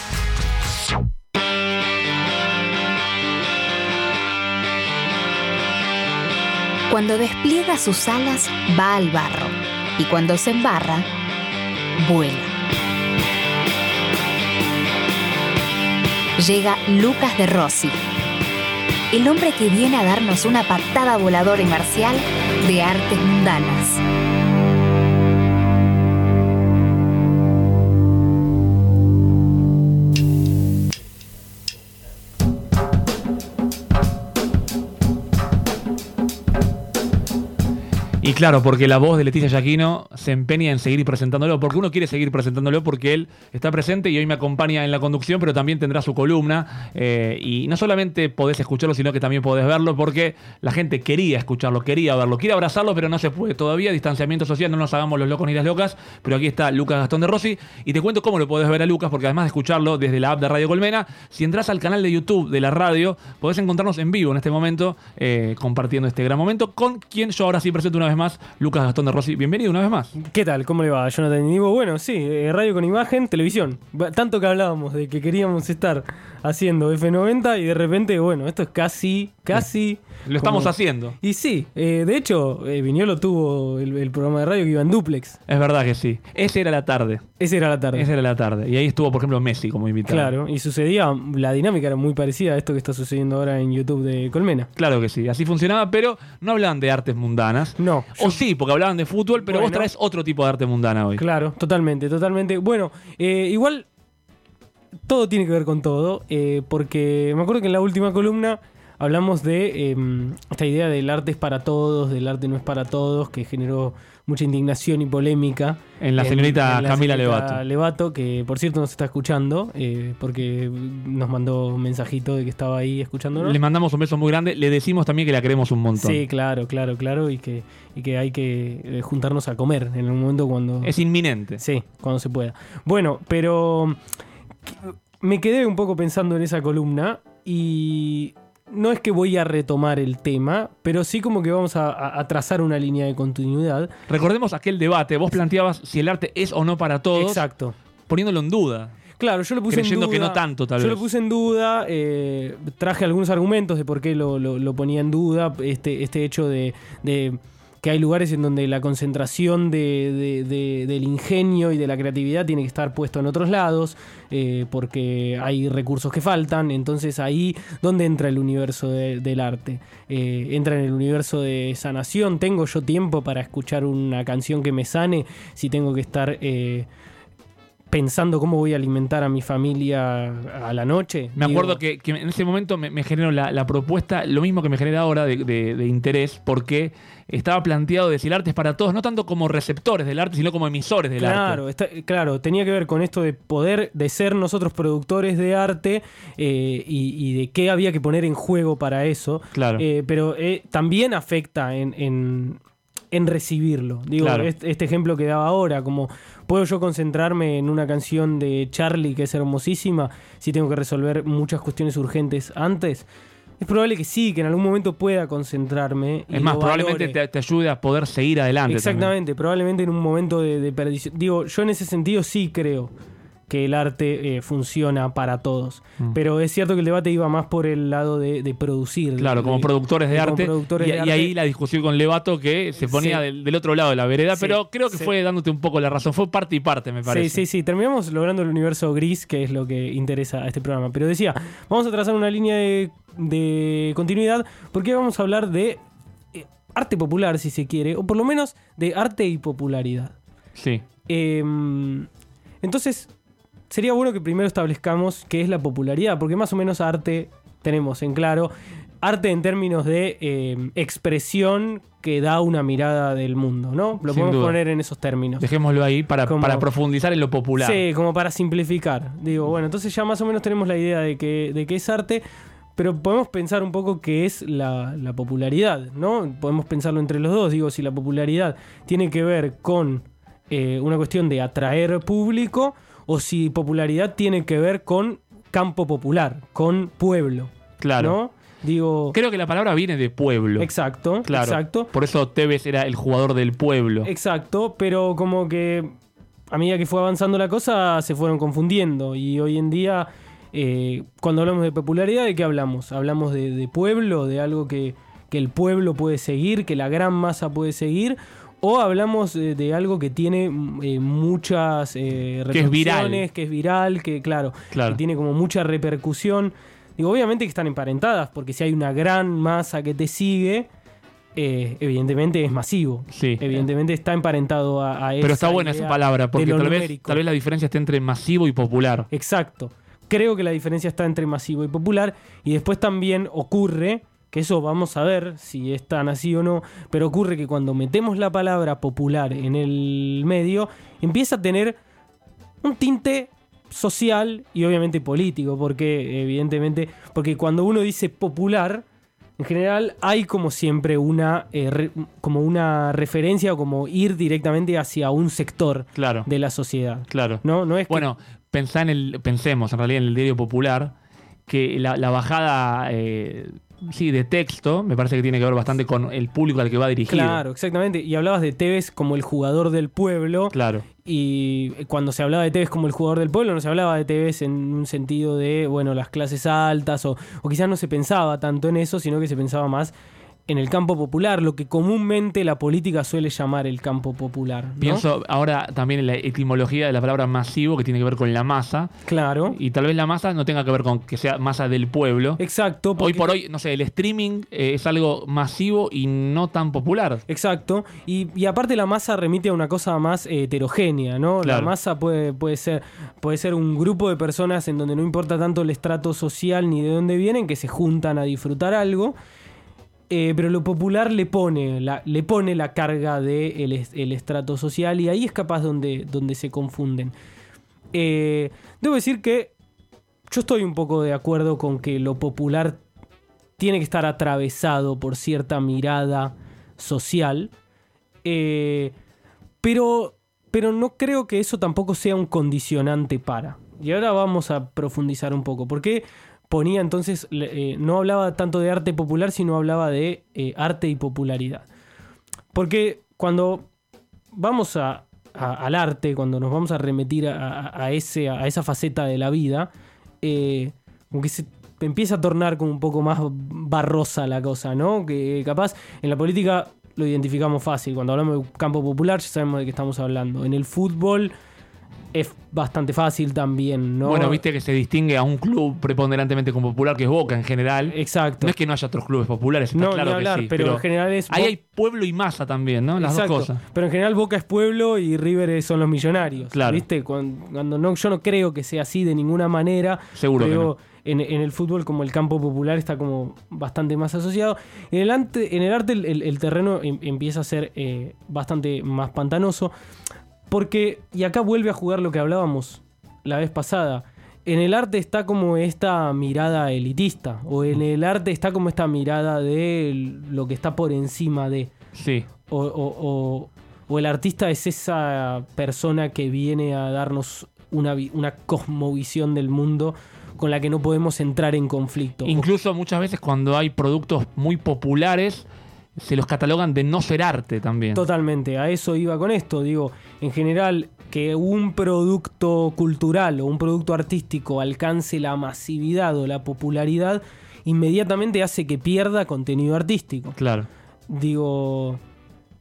Cuando despliega sus alas, va al barro. Y cuando se embarra, vuela. Llega Lucas de Rossi, el hombre que viene a darnos una patada voladora y marcial de artes mundanas. Claro, porque la voz de Leticia Yaquino se empeña en seguir presentándolo, porque uno quiere seguir presentándolo porque él está presente y hoy me acompaña en la conducción, pero también tendrá su columna. eh, y no solamente podés escucharlo, sino que también podés verlo, porque la gente quería escucharlo, quería verlo, quiere abrazarlo, pero no se puede todavía. Distanciamiento social, no nos hagamos los locos ni las locas. Pero aquí está Lucas Gastón de Rossi. Y te cuento cómo lo podés ver a Lucas, porque además de escucharlo desde la app de Radio Colmena, si entras al canal de YouTube de la radio, podés encontrarnos en vivo en este momento, eh, compartiendo este gran momento, con quien yo ahora sí presento una vez más, Lucas Gastón de Rossi. Bienvenido una vez más. ¿Qué tal? ¿Cómo le va, Jonathan Indivo? Bueno, sí, eh, radio con imagen, televisión. Tanto que hablábamos de que queríamos estar haciendo F90 y de repente, bueno, esto es casi, casi... Lo estamos como- haciendo. Y sí, eh, de hecho, eh, Viñolo tuvo el, el programa de radio que iba en duplex. Es verdad que sí. Ese era la tarde. Ese era la tarde. Esa era la tarde. Y ahí estuvo, por ejemplo, Messi como invitado. Claro, y sucedía, la dinámica era muy parecida a esto que está sucediendo ahora en YouTube de Colmena. Claro que sí, así funcionaba, pero no hablaban de artes mundanas. No. O sí, porque hablaban de fútbol, pero vos Bueno. traes otro tipo de arte mundana hoy. Claro, totalmente, totalmente. Bueno, eh, igual todo tiene que ver con todo, eh, porque me acuerdo que en la última columna hablamos de eh, esta idea del arte es para todos, del arte no es para todos, que generó mucha indignación y polémica. En la señorita Camila Levato. Levato, que por cierto nos está escuchando, eh, porque nos mandó un mensajito de que estaba ahí escuchándonos. Le mandamos un beso muy grande. Le decimos también que la queremos un montón. Sí, claro, claro, claro, y que, y que hay que eh, juntarnos a comer en un momento cuando... Es inminente. Sí, cuando se pueda. Bueno, pero me quedé un poco pensando en esa columna y no es que voy a retomar el tema, pero sí como que vamos a, a- a trazar una línea de continuidad. Recordemos aquel debate. Vos planteabas si el arte es o no para todos, Exacto. poniéndolo en duda. Claro, yo lo puse Creyendo en que duda. no tanto, tal yo vez. lo puse en duda, eh, traje algunos argumentos de por qué lo, lo- lo ponía en duda, este, este hecho de, de que hay lugares en donde la concentración de- de- de- del ingenio y de la creatividad tiene que estar puesto en otros lados, eh, porque hay recursos que faltan, entonces ahí, ¿dónde entra el universo de- del arte? Eh, entra en el universo de sanación, ¿tengo yo tiempo para escuchar una canción que me sane si tengo que estar... eh, pensando cómo voy a alimentar a mi familia a la noche. Me Digo, acuerdo que, que en ese momento me, me generó la, la propuesta, lo mismo que me genera ahora de, de- de interés, porque estaba planteado de si el arte es para todos, no tanto como receptores del arte, sino como emisores del Claro, arte. está- claro, tenía que ver con esto de poder, de ser nosotros productores de arte eh, y, y de qué había que poner en juego para eso. Claro. Eh, pero eh, también afecta en, en- en recibirlo. Digo, Claro. este, este ejemplo que daba ahora, como puedo yo concentrarme en una canción de Charlie que es hermosísima si tengo que resolver muchas cuestiones urgentes antes. Es probable que sí, que en algún momento pueda concentrarme. y Es más, probablemente te, te ayude a poder seguir adelante. también. Exactamente, probablemente en un momento de, de perdición. Digo, yo en ese sentido sí creo que el arte eh, funciona para todos. Mm. Pero es cierto que el debate iba más por el lado de, de producir. de- Claro, como productores de como arte. productores y, de y ahí la discusión con Levato que se ponía Sí. del, del otro lado de la vereda, Sí, pero creo que sí. fue dándote un poco la razón. Fue parte y parte, me parece. Sí, sí, sí. Terminamos logrando el universo gris, que es lo que interesa a este programa. Pero decía, vamos a trazar una línea de, de continuidad, porque vamos a hablar de eh, arte popular, si se quiere, o por lo menos de arte y popularidad. Sí. Em, entonces, sería bueno que primero establezcamos qué es la popularidad, porque más o menos arte tenemos en claro. Arte en términos de em, expresión que da una mirada del mundo, ¿no? Lo Sin podemos duda. poner en esos términos. Dejémoslo ahí para, Como- para profundizar en lo popular. Sí, como para simplificar. Digo, bueno, entonces ya más o menos tenemos la idea de que, de que es arte, pero podemos pensar un poco qué es la, la popularidad, ¿no? Podemos pensarlo entre los dos. Digo, si la popularidad tiene que ver con eh, una cuestión de atraer público o si popularidad tiene que ver con campo popular, con pueblo. Claro. ¿No? Digo. Creo que la palabra viene de pueblo. Exacto, Claro. exacto. Por eso Tevez era el jugador del pueblo. Exacto, pero como que a medida que fue avanzando la cosa se fueron confundiendo y hoy en día eh, cuando hablamos de popularidad, ¿de qué hablamos? ¿Hablamos de, de pueblo, de algo que, que el pueblo puede seguir, que la gran masa puede seguir, o hablamos eh, de algo que tiene mm, eh, muchas eh, Que es viral. repercusiones, que es viral, que claro, Claro. que tiene como mucha repercusión. Digo, obviamente que están emparentadas, porque si hay una gran masa que te sigue, eh, evidentemente es masivo. Sí. Evidentemente está emparentado a, a Pero está buena esa palabra, porque tal vez, tal vez la diferencia esté entre masivo y popular. Exacto. Creo que la diferencia está entre masivo y popular. Y después también ocurre, que eso vamos a ver si es tan así o no, pero ocurre que cuando metemos la palabra popular en el medio, empieza a tener un tinte social y obviamente político, porque evidentemente, porque cuando uno dice popular, en general hay como siempre una, eh, re- como una referencia o como ir directamente hacia un sector Claro. de la sociedad. Claro. No, no es que- Bueno, pensá en el, pensemos en realidad en el diario popular, que la, la bajada eh, sí, de texto me parece que tiene que ver bastante con el público al que va dirigido. Claro, exactamente. Y hablabas de Tevez como el jugador del pueblo. Claro. Y cuando se hablaba de Tevez como el jugador del pueblo, no se hablaba de Tevez en un sentido de, bueno, las clases altas, o, o quizás no se pensaba tanto en eso, sino que se pensaba más en el campo popular, lo que comúnmente la política suele llamar el campo popular. ¿no? Pienso ahora también en la etimología de la palabra masivo, que tiene que ver con la masa. Claro. Y tal vez la masa no tenga que ver con que sea masa del pueblo. Exacto. Hoy por hoy, no sé, el streaming eh, es algo masivo y no tan popular. Exacto. Y, y aparte la masa remite a una cosa más eh, heterogénea, ¿no? Claro. La masa puede, puede, ser, puede ser un grupo de personas en donde no importa tanto el estrato social ni de dónde vienen, que se juntan a disfrutar algo. Eh, pero lo popular le pone la, le pone la carga del el, est- el estrato social y ahí es capaz donde, donde se confunden. Eh, debo decir que yo estoy un poco de acuerdo con que lo popular tiene que estar atravesado por cierta mirada social. eh, pero, pero no creo que eso tampoco sea un condicionante para. Y ahora vamos a profundizar un poco. Porque ponía entonces, eh, no hablaba tanto de arte popular, sino hablaba de eh, arte y popularidad. Porque cuando vamos a- al arte, cuando nos vamos a remitir a, a esa faceta de la vida, eh, como que se empieza a tornar como un poco más barrosa la cosa, ¿no? Que capaz en la política lo identificamos fácil. Cuando hablamos de campo popular ya sabemos de qué estamos hablando. En el fútbol es bastante fácil también, ¿no? Bueno, viste que se distingue a un club preponderantemente como popular, que es Boca en general. Exacto. No es que no haya otros clubes populares, está No, claro ni hablar, que sí. pero en general es Ahí hay pueblo y masa también, ¿no? Las Exacto. dos cosas. Pero en general Boca es pueblo y River son los millonarios. Claro. ¿Viste? Cuando, cuando no, yo no creo que sea así de ninguna manera. Seguro que Pero en, en el fútbol, como el campo popular está como bastante más asociado. En el, ante- en el arte, el terreno em- empieza a ser eh, bastante más pantanoso. Porque, y acá vuelve a jugar lo que hablábamos la vez pasada. En el arte está como esta mirada elitista. O en el arte está como esta mirada de lo que está por encima de. Sí. O, o- o- o el artista es esa persona que viene a darnos una, una cosmovisión del mundo con la que no podemos entrar en conflicto. Incluso muchas veces cuando hay productos muy populares, se los catalogan de no ser arte también. Totalmente, a eso iba con esto. Digo, en general, que un producto cultural o un producto artístico alcance la masividad o la popularidad, inmediatamente hace que pierda contenido artístico. Claro. Digo,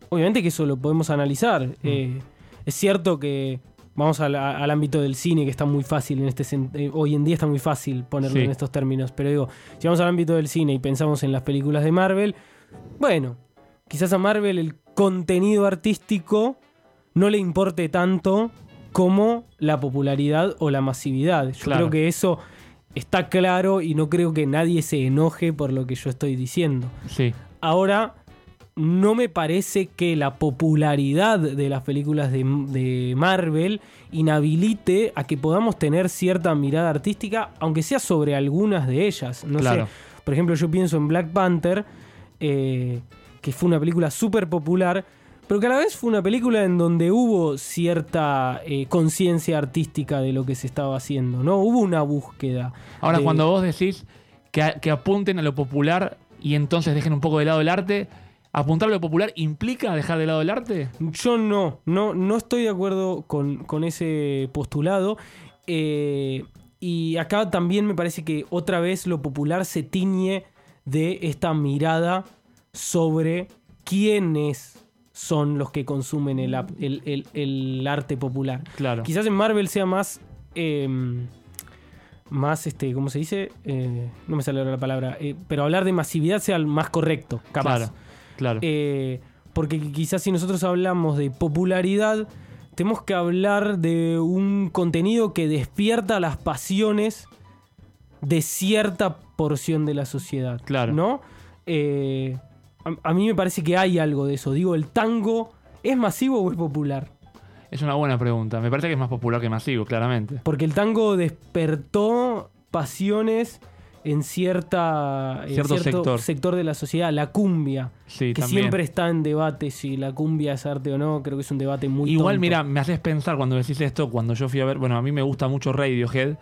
obviamente que eso lo podemos analizar. Eh, es cierto que vamos al, al ámbito del cine, que está muy fácil en este eh, hoy en día está muy fácil ponerlo Sí. en estos términos, pero digo, si vamos al ámbito del cine y pensamos en las películas de Marvel, bueno, quizás a Marvel el contenido artístico no le importe tanto como la popularidad o la masividad. Yo Claro. creo que eso está claro y no creo que nadie se enoje por lo que yo estoy diciendo. Sí. Ahora, no me parece que la popularidad de las películas de, de Marvel inhabilite a que podamos tener cierta mirada artística, aunque sea sobre algunas de ellas. No Claro. sé. Por ejemplo, yo pienso en Black Panther, eh, que fue una película súper popular, pero que a la vez fue una película en donde hubo cierta eh, conciencia artística de lo que se estaba haciendo, ¿no? Hubo una búsqueda. Ahora, de- cuando vos decís que, a- que apunten a lo popular y entonces dejen un poco de lado el arte, ¿apuntar a lo popular implica dejar de lado el arte? Yo no, no, no estoy de acuerdo con, con ese postulado. Eh, y acá también me parece que otra vez lo popular se tiñe de esta mirada sobre quiénes son los que consumen el, el- el- el arte popular. Claro. Quizás en Marvel sea más. eh, más, este, ¿cómo se dice? Eh, no me sale ahora la palabra. eh, pero hablar de masividad sea el más correcto, capaz. Claro, claro. Eh, porque quizás si nosotros hablamos de popularidad, tenemos que hablar de un contenido que despierta las pasiones de cierta porción de la sociedad. Claro. ¿No? Eh, a, a mí me parece que hay algo de eso. Digo, ¿el tango es masivo o es popular? Es una buena pregunta. Me parece que es más popular que masivo, claramente. Porque el tango despertó pasiones en cierta en Cierto sector. sector de la sociedad, la cumbia, Sí, que también. siempre está en debate si la cumbia es arte o no, creo que es un debate muy Igual, mira, me haces pensar cuando decís esto, cuando yo fui a ver, bueno, a mí me gusta mucho Radiohead,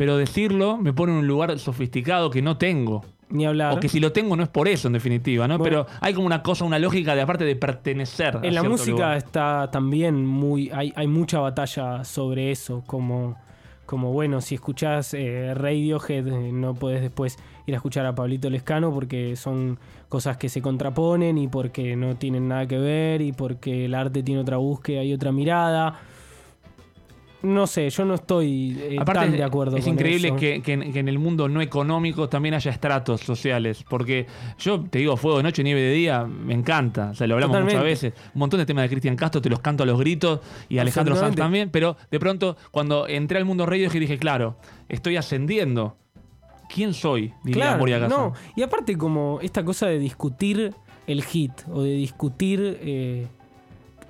pero decirlo me pone en un lugar sofisticado que no tengo. ni hablar. O que si lo tengo no es por eso, en definitiva, ¿no? Bueno. pero hay como una cosa, una lógica de aparte de pertenecer. a en la música lugar. está también muy hay, hay mucha batalla sobre eso, como como bueno, si escuchás eh, Radiohead eh, no puedes después ir a escuchar a Pablito Lescano porque son cosas que se contraponen y porque no tienen nada que ver y porque el arte tiene otra búsqueda y otra mirada. No sé, yo no estoy eh, Aparte, tan de acuerdo es con increíble eso. que, que en, que en el mundo no económico también haya estratos sociales. Porque yo te digo, fuego de noche, nieve de día, me encanta. O sea, lo hablamos muchas veces. Un montón de temas de Cristian Castro, te los canto a los gritos. Y Alejandro Sanz también. Pero de pronto, cuando entré al mundo radio, dije, claro, estoy ascendiendo. ¿Quién soy? Diría Claro, no. Y aparte como esta cosa de discutir el hit o de discutir eh,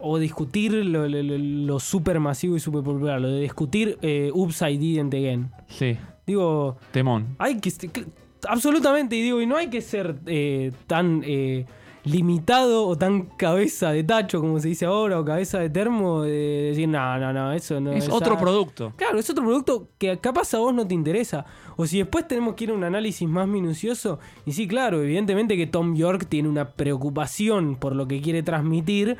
o discutir lo, lo, super masivo y super popular, lo de discutir eh, Upside Didn't Again. Sí, Digo, temón. hay que absolutamente y digo y no hay que ser eh, tan eh, limitado o tan cabeza de tacho como se dice ahora o cabeza de termo de decir no no no eso no es es otro arte". producto. Claro, es otro producto que capaz a vos no te interesa. O si después tenemos que ir a un análisis más minucioso. Y sí, claro, evidentemente que Tom York tiene una preocupación por lo que quiere transmitir.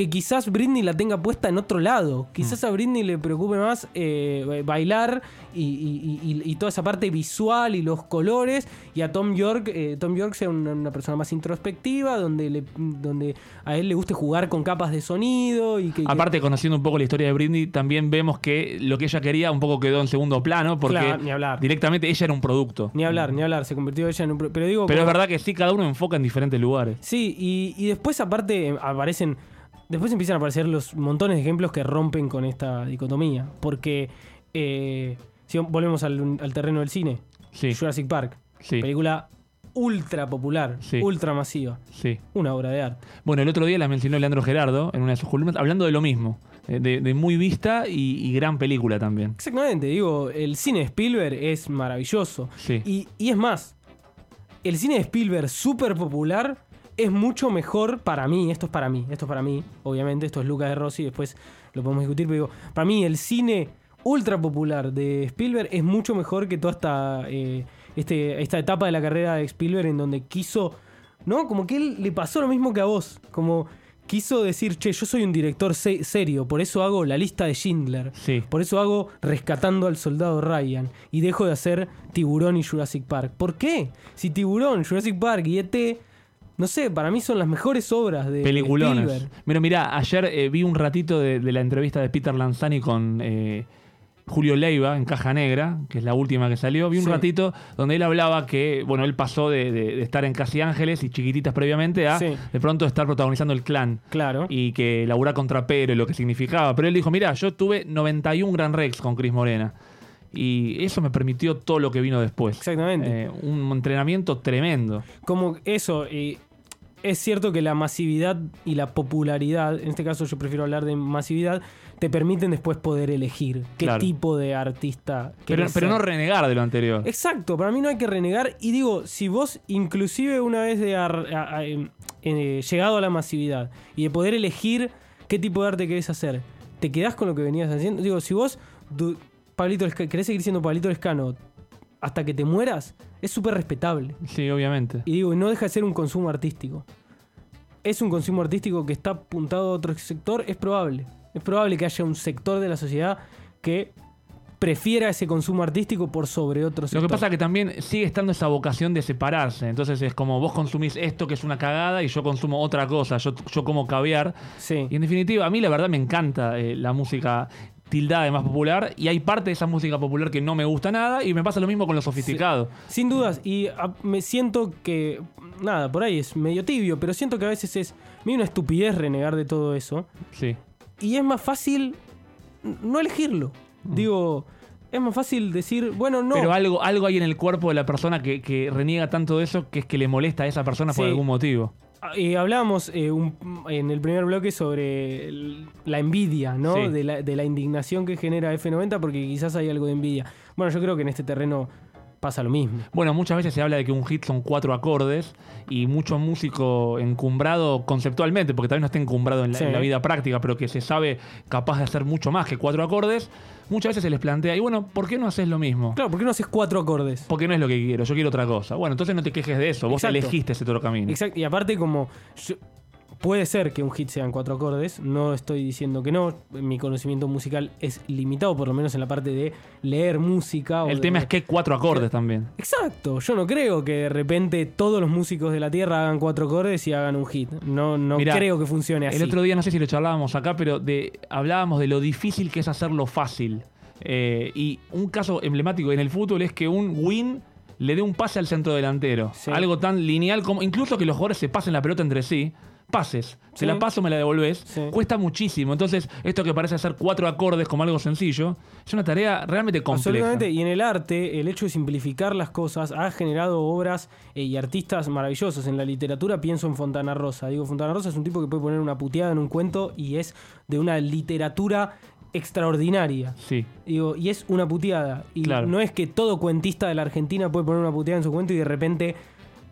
Que quizás Britney la tenga puesta en otro lado. Quizás a Britney le preocupe más eh, bailar y, y- y- y toda esa parte visual y los colores. Y a Tom York, eh, Tom York sea una, una persona más introspectiva, donde, le, donde a él le guste jugar con capas de sonido. Y que, que- Aparte, conociendo un poco la historia de Britney, también vemos que lo que ella quería un poco quedó en segundo plano, porque Claro, ni hablar. directamente ella era un producto. Ni hablar, ni hablar, se convirtió ella en un... Pero digo... Pero es verdad que sí, cada uno enfoca en diferentes lugares. Sí, y, y después aparte aparecen... Después empiezan a aparecer los montones de ejemplos que rompen con esta dicotomía. Porque... eh, si volvemos al, al terreno del cine. Sí. Jurassic Park. Sí. Película ultra popular, Sí. ultra masiva. Sí. Una obra de arte. Bueno, el otro día la mencionó Leandro Gerardo en una de sus columnas, hablando de lo mismo, eh, de, de muy vista y, y gran película también. Exactamente, digo, el cine de Spielberg es maravilloso. Sí. Y, y es más, el cine de Spielberg súper popular es mucho mejor para mí, esto es para mí, esto es para mí, obviamente, esto es Lucas de Rossi, después lo podemos discutir, pero digo, para mí el cine ultra popular de Spielberg es mucho mejor que toda esta, eh, este, esta etapa de la carrera de Spielberg en donde quiso, ¿no? Como que él le pasó lo mismo que a vos, como quiso decir, che, yo soy un director se- serio, por eso hago la lista de Schindler. Sí. Por eso hago Rescatando al Soldado Ryan y dejo de hacer Tiburón y Jurassic Park. ¿Por qué? Si Tiburón, Jurassic Park y ET, no sé, para mí son las mejores obras de Peliculones. Spielberg. Pero mira, ayer eh, vi un ratito de, de la entrevista de Peter Lanzani con eh, Julio Leiva en Caja Negra, que es la última que salió. Vi un Sí. ratito donde él hablaba que, bueno, él pasó de, de- de estar en Casi Ángeles y Chiquititas previamente a Sí. de pronto estar protagonizando el clan. Claro. Y que laburar contra Pedro y lo que significaba. Pero él dijo, mira, yo tuve 91 Gran Rex con Chris Morena. Y eso me permitió todo lo que vino después. Exactamente. Eh, un entrenamiento tremendo. Como eso, y es cierto que la masividad y la popularidad, en este caso yo prefiero hablar de masividad, te permiten después poder elegir qué Claro. tipo de artista Pero, pero no renegar de lo anterior. Exacto, para mí no hay que renegar. Y digo, si vos inclusive una vez de ar- a- a- em, eh, llegado a la masividad y de poder elegir qué tipo de arte querés hacer, te quedás con lo que venías haciendo. Digo, si vos, du- Pablito, querés seguir siendo Pablito Lescano hasta que te mueras, es súper respetable. Sí, obviamente. Y digo, no deja de ser un consumo artístico. ¿Es un consumo artístico que está apuntado a otro sector? Es probable. Es probable que haya un sector de la sociedad que prefiera ese consumo artístico por sobre otro Lo que pasa es que también sigue estando esa vocación de separarse. Entonces es como vos consumís esto que es una cagada y yo consumo otra cosa. Yo, yo como caviar. Sí. Y en definitiva, a mí la verdad me encanta eh, la música tildada de más popular y hay parte de esa música popular que no me gusta nada y me pasa lo mismo con lo sofisticado. Sin dudas, y a- me siento que, nada, por ahí es medio tibio, pero siento que a veces es medio una estupidez renegar de todo eso. Sí. Y es más fácil no elegirlo. Digo, es más fácil decir, bueno, no. Mm. Pero algo, algo hay en el cuerpo de la persona que, que reniega tanto de eso que es que le molesta a esa persona por algún motivo. Eh, hablábamos eh, un- en el primer bloque sobre el- la envidia, ¿no? Sí. De, la, de la indignación que genera F90 porque quizás hay algo de envidia. Bueno, yo creo que en este terreno pasa lo mismo. Bueno, muchas veces se habla de que un hit son cuatro acordes y mucho músico encumbrado conceptualmente, porque también no está encumbrado en la, Sí. en la vida práctica, pero que se sabe capaz de hacer mucho más que cuatro acordes, muchas veces se les plantea, y bueno, ¿por qué no haces lo mismo? Claro, ¿por qué no haces cuatro acordes? Porque no es lo que quiero, yo quiero otra cosa. Bueno, entonces no te quejes de eso, vos Exacto. elegiste ese otro camino. Exacto, y aparte como yo- puede ser que un hit sean cuatro acordes, no estoy diciendo que no, mi conocimiento musical es limitado, por lo menos en la parte de leer música. o El de- tema es que hay cuatro acordes también. Exacto, yo no creo que de repente todos los músicos de la Tierra hagan cuatro acordes y hagan un hit. No, no Mirá, creo que funcione así. El otro día, no sé si lo charlábamos acá, pero de, hablábamos de lo difícil que es hacerlo fácil. Eh, y un caso emblemático en el fútbol es que un win le dé un pase al centro delantero. Sí. Algo tan lineal como. Incluso que los jugadores se pasen la pelota entre sí. Pases. Sí. Se la paso, me la devolvés. Sí. Cuesta muchísimo. Entonces, esto que parece ser cuatro acordes como algo sencillo, es una tarea realmente compleja. Absolutamente, y en el arte, el hecho de simplificar las cosas ha generado obras eh, y artistas maravillosos. En la literatura pienso en Fontana Rosa. Digo, Fontana Rosa es un tipo que puede poner una puteada en un cuento y es de una literatura extraordinaria. Sí. Digo, y es una puteada. Y Claro. no es que todo cuentista de la Argentina puede poner una puteada en su cuento y de repente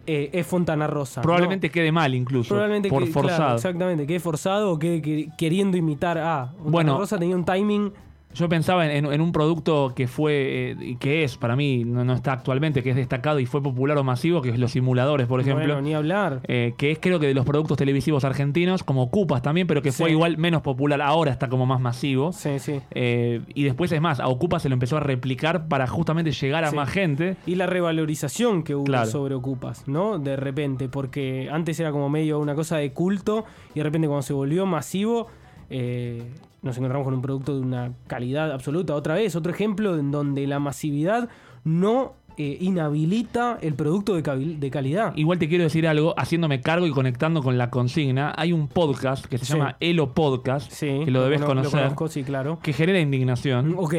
eh, es Fontana Rosa. Probablemente No. quede mal incluso. Probablemente por que- claro, forzado. exactamente, quede forzado o quede que- queriendo imitar a. Fontana Bueno. Rosa tenía un timing. Yo pensaba en, en- en un producto que fue, eh, que es, para mí, no, no está actualmente, que es destacado y fue popular o masivo, que es los simuladores, por ejemplo. Bueno, ni hablar. eh, que es creo que de los productos televisivos argentinos, como Ocupas también, pero que fue igual menos popular, ahora está como más masivo. Sí, sí. Eh, y después es más, a Ocupas se lo empezó a replicar para justamente llegar a Sí. más gente. Y la revalorización que hubo Claro. sobre Ocupas, ¿no? De repente, porque antes era como medio una cosa de culto y de repente cuando se volvió masivo, eh, nos encontramos con un producto de una calidad absoluta. Otra vez, otro ejemplo en donde la masividad no eh, inhabilita el producto de, calidad. Igual te quiero decir algo, haciéndome cargo y conectando con la consigna, hay un podcast que se Sí. llama Elo Podcast, Sí, que lo debes cono- conocer, conozco, sí, claro. que genera indignación. Ok.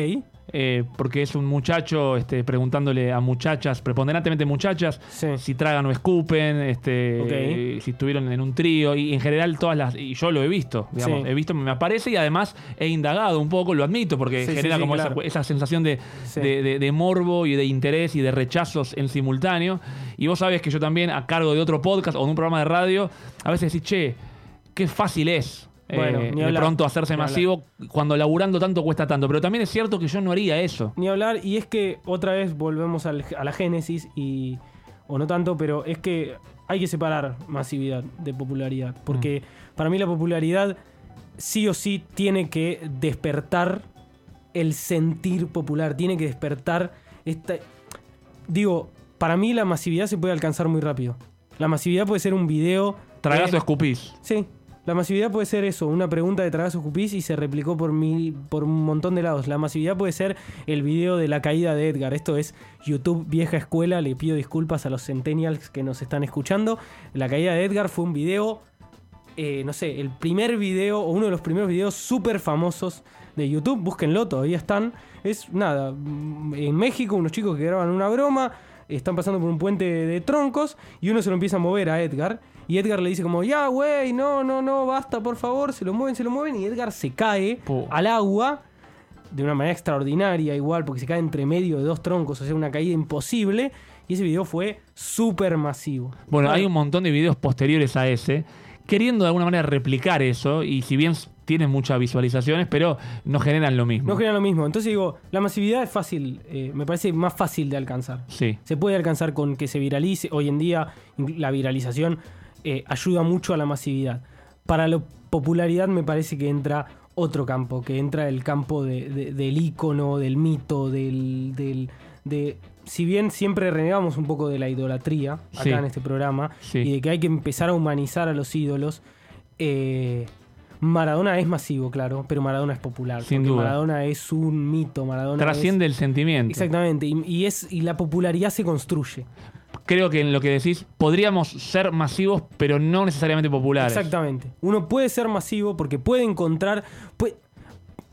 Eh, porque es un muchacho este, preguntándole a muchachas, preponderantemente muchachas, Sí. si tragan o escupen, este, eh, si estuvieron en un trío, y en general todas las, y yo lo he visto, digamos, Sí. he visto, me aparece y además he indagado un poco, lo admito, porque Sí, genera como claro. esa, esa sensación de, de- de morbo y de interés y de rechazos en simultáneo. Y vos sabés que yo también, a cargo de otro podcast o de un programa de radio, a veces decís, che, qué fácil es. Bueno, eh, ni de pronto hacerse ni masivo cuando laburando tanto cuesta tanto. Pero también es cierto que yo no haría eso. Ni hablar, y es que otra vez volvemos al- a la génesis, y, o no tanto, pero es que hay que separar masividad de popularidad. Porque para mí la popularidad sí o sí tiene que despertar el sentir popular, tiene que despertar esta... Digo, para mí la masividad se puede alcanzar muy rápido. La masividad puede ser un video... Tragás de- o escupís. Sí. La masividad puede ser eso, una pregunta de Tragazo Cupís y se replicó por mil, por un montón de lados. La masividad puede ser el video de la caída de Edgar. Esto es YouTube vieja escuela. Le pido disculpas a los centennials que nos están escuchando. La caída de Edgar fue un video, eh, no sé, el primer video o uno de los primeros videos súper famosos de YouTube. Búsquenlo, todavía están. Es nada, mm, en México unos chicos que graban una broma. Están pasando por un puente de troncos y uno se lo empieza a mover a Edgar. Y Edgar le dice como, ya, güey, no, no, no, basta, por favor. Se lo mueven, se lo mueven. Y Edgar se cae al agua de una manera extraordinaria, igual, porque se cae entre medio de dos troncos, o sea, una caída imposible. Y ese video fue súper masivo. Bueno, hay un montón de videos posteriores a ese, queriendo de alguna manera replicar eso, y si bien tienen muchas visualizaciones, pero no generan lo mismo. No generan lo mismo. Entonces digo, la masividad es fácil, eh, me parece más fácil de alcanzar. Sí. Se puede alcanzar con que se viralice. Hoy en día la viralización eh, ayuda mucho a la masividad. Para la popularidad me parece que entra otro campo, que entra el campo de- de- del ícono, del mito, del, del- de... Si bien siempre renegamos un poco de la idolatría acá Sí. en este programa Sí. y de que hay que empezar a humanizar a los ídolos, eh, Maradona es masivo, claro, pero Maradona es popular. Sin porque duda. Maradona es un mito, Maradona Trasciende es- el sentimiento. Exactamente, y, y es, y la popularidad se construye. Creo que en lo que decís, podríamos ser masivos, pero no necesariamente populares. Exactamente. Uno puede ser masivo porque puede encontrar. puede-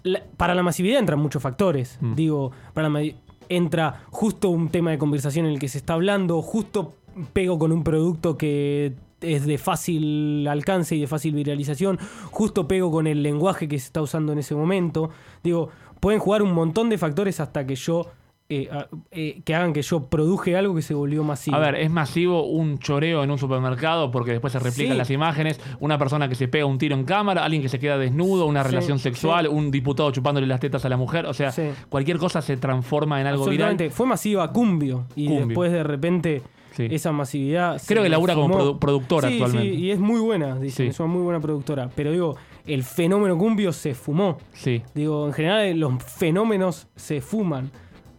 la- para la masividad entran muchos factores. Mm. Digo, para la entra justo un tema de conversación en el que se está hablando, justo pego con un producto que es de fácil alcance y de fácil viralización, justo pego con el lenguaje que se está usando en ese momento. Digo, pueden jugar un montón de factores hasta que yo. Eh, eh, que hagan que yo produje algo que se volvió masivo. A ver, es masivo un choreo en un supermercado porque después se replican Sí. las imágenes, una persona que se pega un tiro en cámara, alguien que se queda desnudo, una Sí, relación sexual, sí. un diputado chupándole las tetas a la mujer, o sea, cualquier cosa se transforma en algo viral. Fue masiva Cumbio. Y Cumbio. después de repente esa masividad. Creo que labura como produ- productora actualmente. Sí, y es muy buena, dicen. Es una muy buena productora. Pero digo, el fenómeno Cumbio se fumó. Sí. Digo, en general los fenómenos se fuman.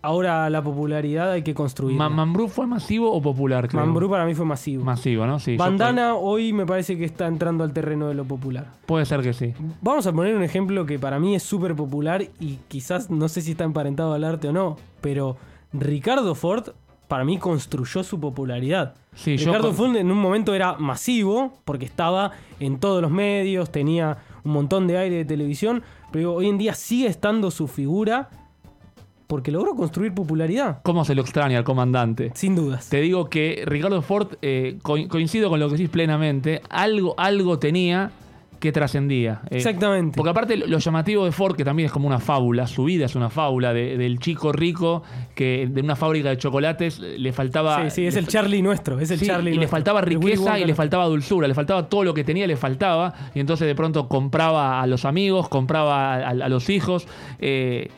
Ahora la popularidad hay que construir. Ma- ¿Mambrú fue masivo o popular? creo? Mambrú para mí fue masivo. Masivo, ¿no? Sí. Bandana hoy me parece que está entrando al terreno de lo popular. Puede ser que sí. Vamos a poner un ejemplo que para mí es súper popular y quizás no sé si está emparentado al arte o no, pero Ricardo Ford para mí construyó su popularidad. Sí, Ricardo Ford en un momento era masivo porque estaba en todos los medios, tenía un montón de aire de televisión, pero hoy en día sigue estando su figura porque logró construir popularidad, ¿Cómo se lo extraña al comandante? sin dudas. Te digo que Ricardo Ford, eh, co- coincido con lo que decís plenamente, algo, algo tenía que trascendía. Eh, Exactamente. Porque aparte lo, llamativo de Ford, que también es como una fábula, su vida es una fábula, de- del chico rico que de una fábrica de chocolates le faltaba... Sí, sí, es el Charlie nuestro, es el Sí, Charlie y le faltaba riqueza y le faltaba dulzura, le faltaba todo lo que tenía, le faltaba. Y entonces de pronto compraba a los amigos, compraba a, a- a los hijos. eh,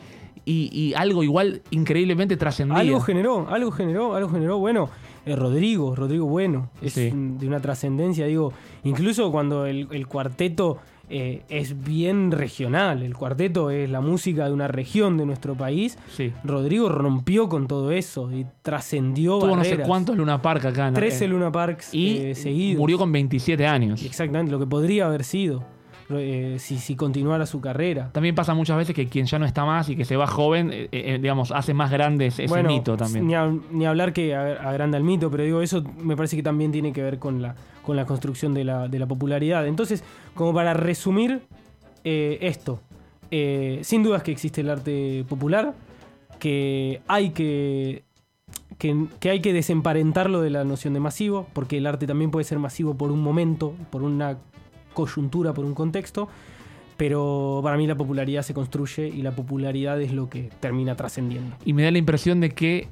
y, y algo igual increíblemente trascendía. Algo generó, algo generó, algo generó. Bueno, eh, Rodrigo, Rodrigo Bueno, es Sí. de una trascendencia, digo, incluso cuando el, el cuarteto eh, es bien regional, el cuarteto es la música de una región de nuestro país, Sí. Rodrigo rompió con todo eso y trascendió Tuvo no sé cuántos Luna Park acá en 13 en- Luna Parks Y eh, seguidos. murió con 27 años. Exactamente, lo que podría haber sido eh, si, si continuara su carrera. También pasa muchas veces que quien ya no está más y que se va joven, eh, eh, digamos, hace más grande ese mito también. Ni, ni hablar que ag- agranda el mito, pero digo, eso me parece que también tiene que ver con la, con la construcción de la, de la popularidad. Entonces, como para resumir esto, sin dudas que existe el arte popular, que hay que, que, que hay que desemparentarlo de la noción de masivo, porque el arte también puede ser masivo por un momento, por una coyuntura, por un contexto. Pero para mí la popularidad se construye y la popularidad es lo que termina trascendiendo. Y me da la impresión de que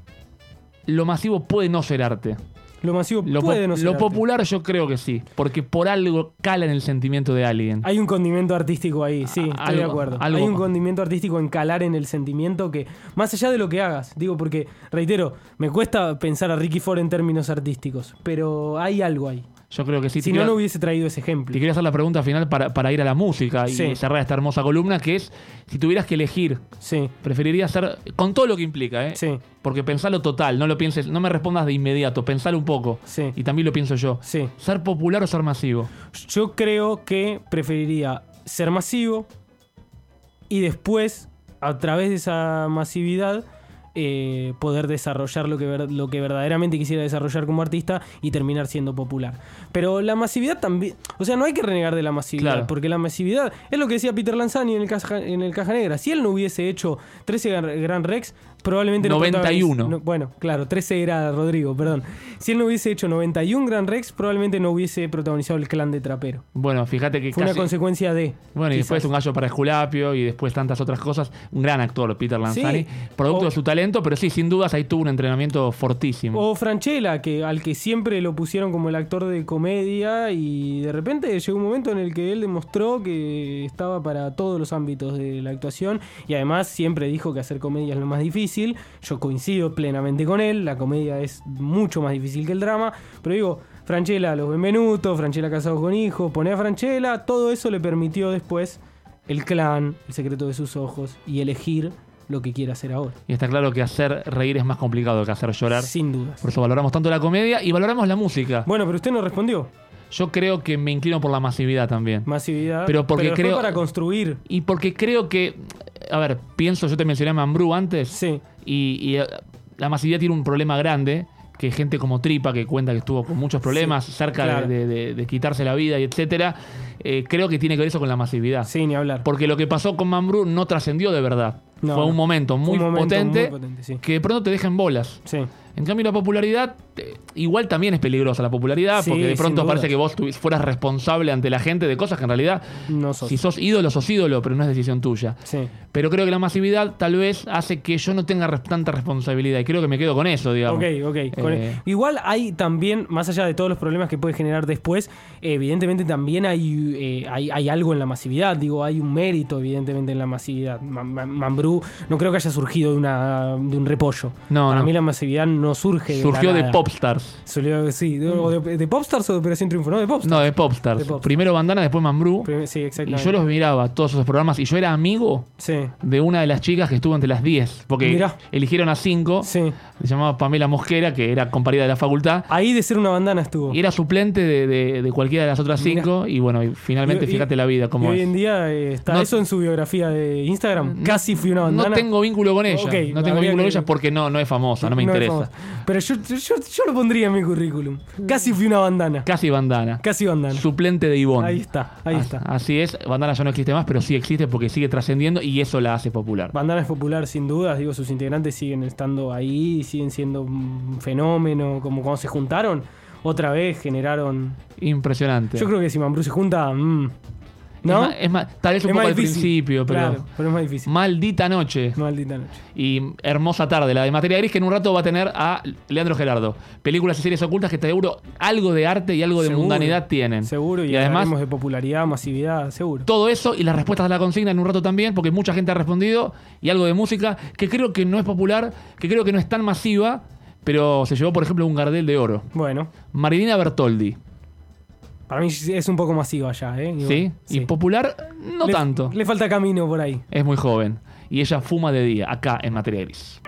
lo masivo puede no ser arte. Lo masivo Lo, puede no ser lo arte. popular yo creo que sí, porque por algo cala en el sentimiento de alguien. Hay un condimento artístico ahí, sí, estoy algo- de acuerdo. algo- Hay un condimento artístico en calar en el sentimiento que, más allá de lo que hagas, digo porque, reitero, me cuesta pensar a Ricky Ford en términos artísticos, pero hay algo ahí. Yo creo que sí. si no, no hubiese traído ese ejemplo. Te quería hacer la pregunta final para, para ir a la música y Sí. cerrar esta hermosa columna, que es, si tuvieras que elegir, Sí, preferiría ser, con todo lo que implica, ¿eh? sí, Porque pensalo total, no lo pienses, no me respondas de inmediato, pensalo un poco. Sí. Y también lo pienso yo. sí. ¿Ser popular o ser masivo? Yo creo que preferiría ser masivo y después, a través de esa masividad, eh, poder desarrollar lo que, ver- lo que verdaderamente quisiera desarrollar como artista y terminar siendo popular. Pero la masividad también, o sea, no hay que renegar de la masividad, Claro. porque la masividad es lo que decía Peter Lanzani en el Caja, en el Caja Negra. Si él no hubiese hecho 13 Gran- Rex, probablemente no 91. protagoniz- no- bueno, claro, 13 era Rodrigo, perdón. Si él no hubiese hecho 91 Grand Rex, probablemente no hubiese protagonizado el clan de Trapero. Bueno, fíjate que Fue casi- una consecuencia de. Bueno, y después un gallo para Esculapio y después tantas otras cosas. Un gran actor, Peter Lanzani. Sí. Producto O- de su talento, pero sí, sin dudas ahí tuvo un entrenamiento fortísimo. O Franchella, que, al que siempre lo pusieron como el actor de comedia y de repente llegó un momento en el que él demostró que estaba para todos los ámbitos de la actuación y además siempre dijo que hacer comedia es lo más difícil. Yo coincido plenamente con él, la comedia es mucho más difícil que el drama, pero digo, Franchella, los Benvenuto, Franchella casado con hijos, poné a Franchella, todo eso le permitió después el clan, el secreto de sus ojos y elegir lo que quiere hacer ahora. Y está claro que hacer reír es más complicado que hacer llorar. Sin dudas. Por eso valoramos tanto la comedia y valoramos la música. Bueno, pero usted no respondió. Yo creo que me inclino por la masividad también. Masividad. Pero porque después creo- para construir. Y porque creo que, a ver, pienso, yo te mencioné a Mambrú antes. Sí. Y, y, eh, la masividad tiene un problema grande, que gente como Tripa, que cuenta que estuvo con muchos problemas, cerca de- claro. de, de- de quitarse la vida y etcétera, eh, creo que tiene que ver eso con la masividad. Sí, ni hablar. Porque lo que pasó con Mambrú no trascendió de verdad. No, Fue un momento muy un momento potente, muy potente, sí. que de pronto te deja en bolas. Sí. En cambio, la popularidad, eh, igual también es peligrosa la popularidad, Sí, porque de pronto parece que vos fueras responsable ante la gente de cosas que en realidad, No sos. si sos ídolo, sos ídolo, pero no es decisión tuya. Pero creo que la masividad tal vez hace que yo no tenga tanta responsabilidad y creo que me quedo con eso, digamos. Ok, ok. Con- Eh, Igual hay también, más allá de todos los problemas que puede generar después, evidentemente también hay, eh, hay, hay algo en la masividad. Digo, hay un mérito, evidentemente, en la masividad. Ma- Ma- No creo que haya surgido de, una, de un repollo. No, Para no. mí la masividad no surge de surgió de. Popstars. Surgió- sí, de, o de, de Popstars o de Operación Triunfo, ¿no? De Popstars. No, de Popstars. Primero Bandana, después Mambrú. Prim- Sí, Y exactamente. yo los miraba, todos esos programas, y yo era amigo Sí. de una de las chicas que estuvo entre las 10. Porque Mirá. eligieron a 5. Sí. Se llamaba Pamela Mosquera, que era compañera de la facultad. Ahí de ser una bandana estuvo. Y era suplente de, cualquiera de las otras Mirá. cinco. Y bueno, y finalmente Y- y- fíjate la vida, cómo y hoy en día eh, está No- eso en su biografía de Instagram. Casi fui una No tengo vínculo con ella. Ok, no tengo vínculo con ella porque no, no es famosa, no me es interesa. Pero yo, yo, yo lo pondría en mi currículum. Casi fui una bandana. Casi bandana. Casi bandana. Suplente de Ivonne. Ahí está, ahí está. Así es, Bandana ya no existe más, pero sí existe porque sigue trascendiendo y eso la hace popular. Bandana es popular sin dudas, digo, sus integrantes siguen estando ahí, siguen siendo un fenómeno, como cuando se juntaron, otra vez generaron... Impresionante. Yo creo que si Mambrú se junta, mm, Es ¿no? Es más, tal vez un Es poco al difícil. principio, pero. Claro, pero es más difícil. Maldita noche. Maldita noche. Y hermosa tarde, la de Materia Gris, que en un rato va a tener a Leandro Gerardo. Películas y series ocultas que te seguro algo de arte y algo de Seguro. mundanidad tienen. Seguro, y, y además de popularidad, masividad, seguro. todo eso y las respuestas a la consigna en un rato también, porque mucha gente ha respondido, y algo de música que creo que no es popular, que creo que no es tan masiva, pero se llevó, por ejemplo, un Gardel de oro. Bueno, Marilina Bertoldi, para mí es un poco masiva ya, ¿eh? ¿sí? Y popular, no Le- tanto. Le falta camino por ahí. Es muy joven. Y ella fuma de día, acá en Materia Gris.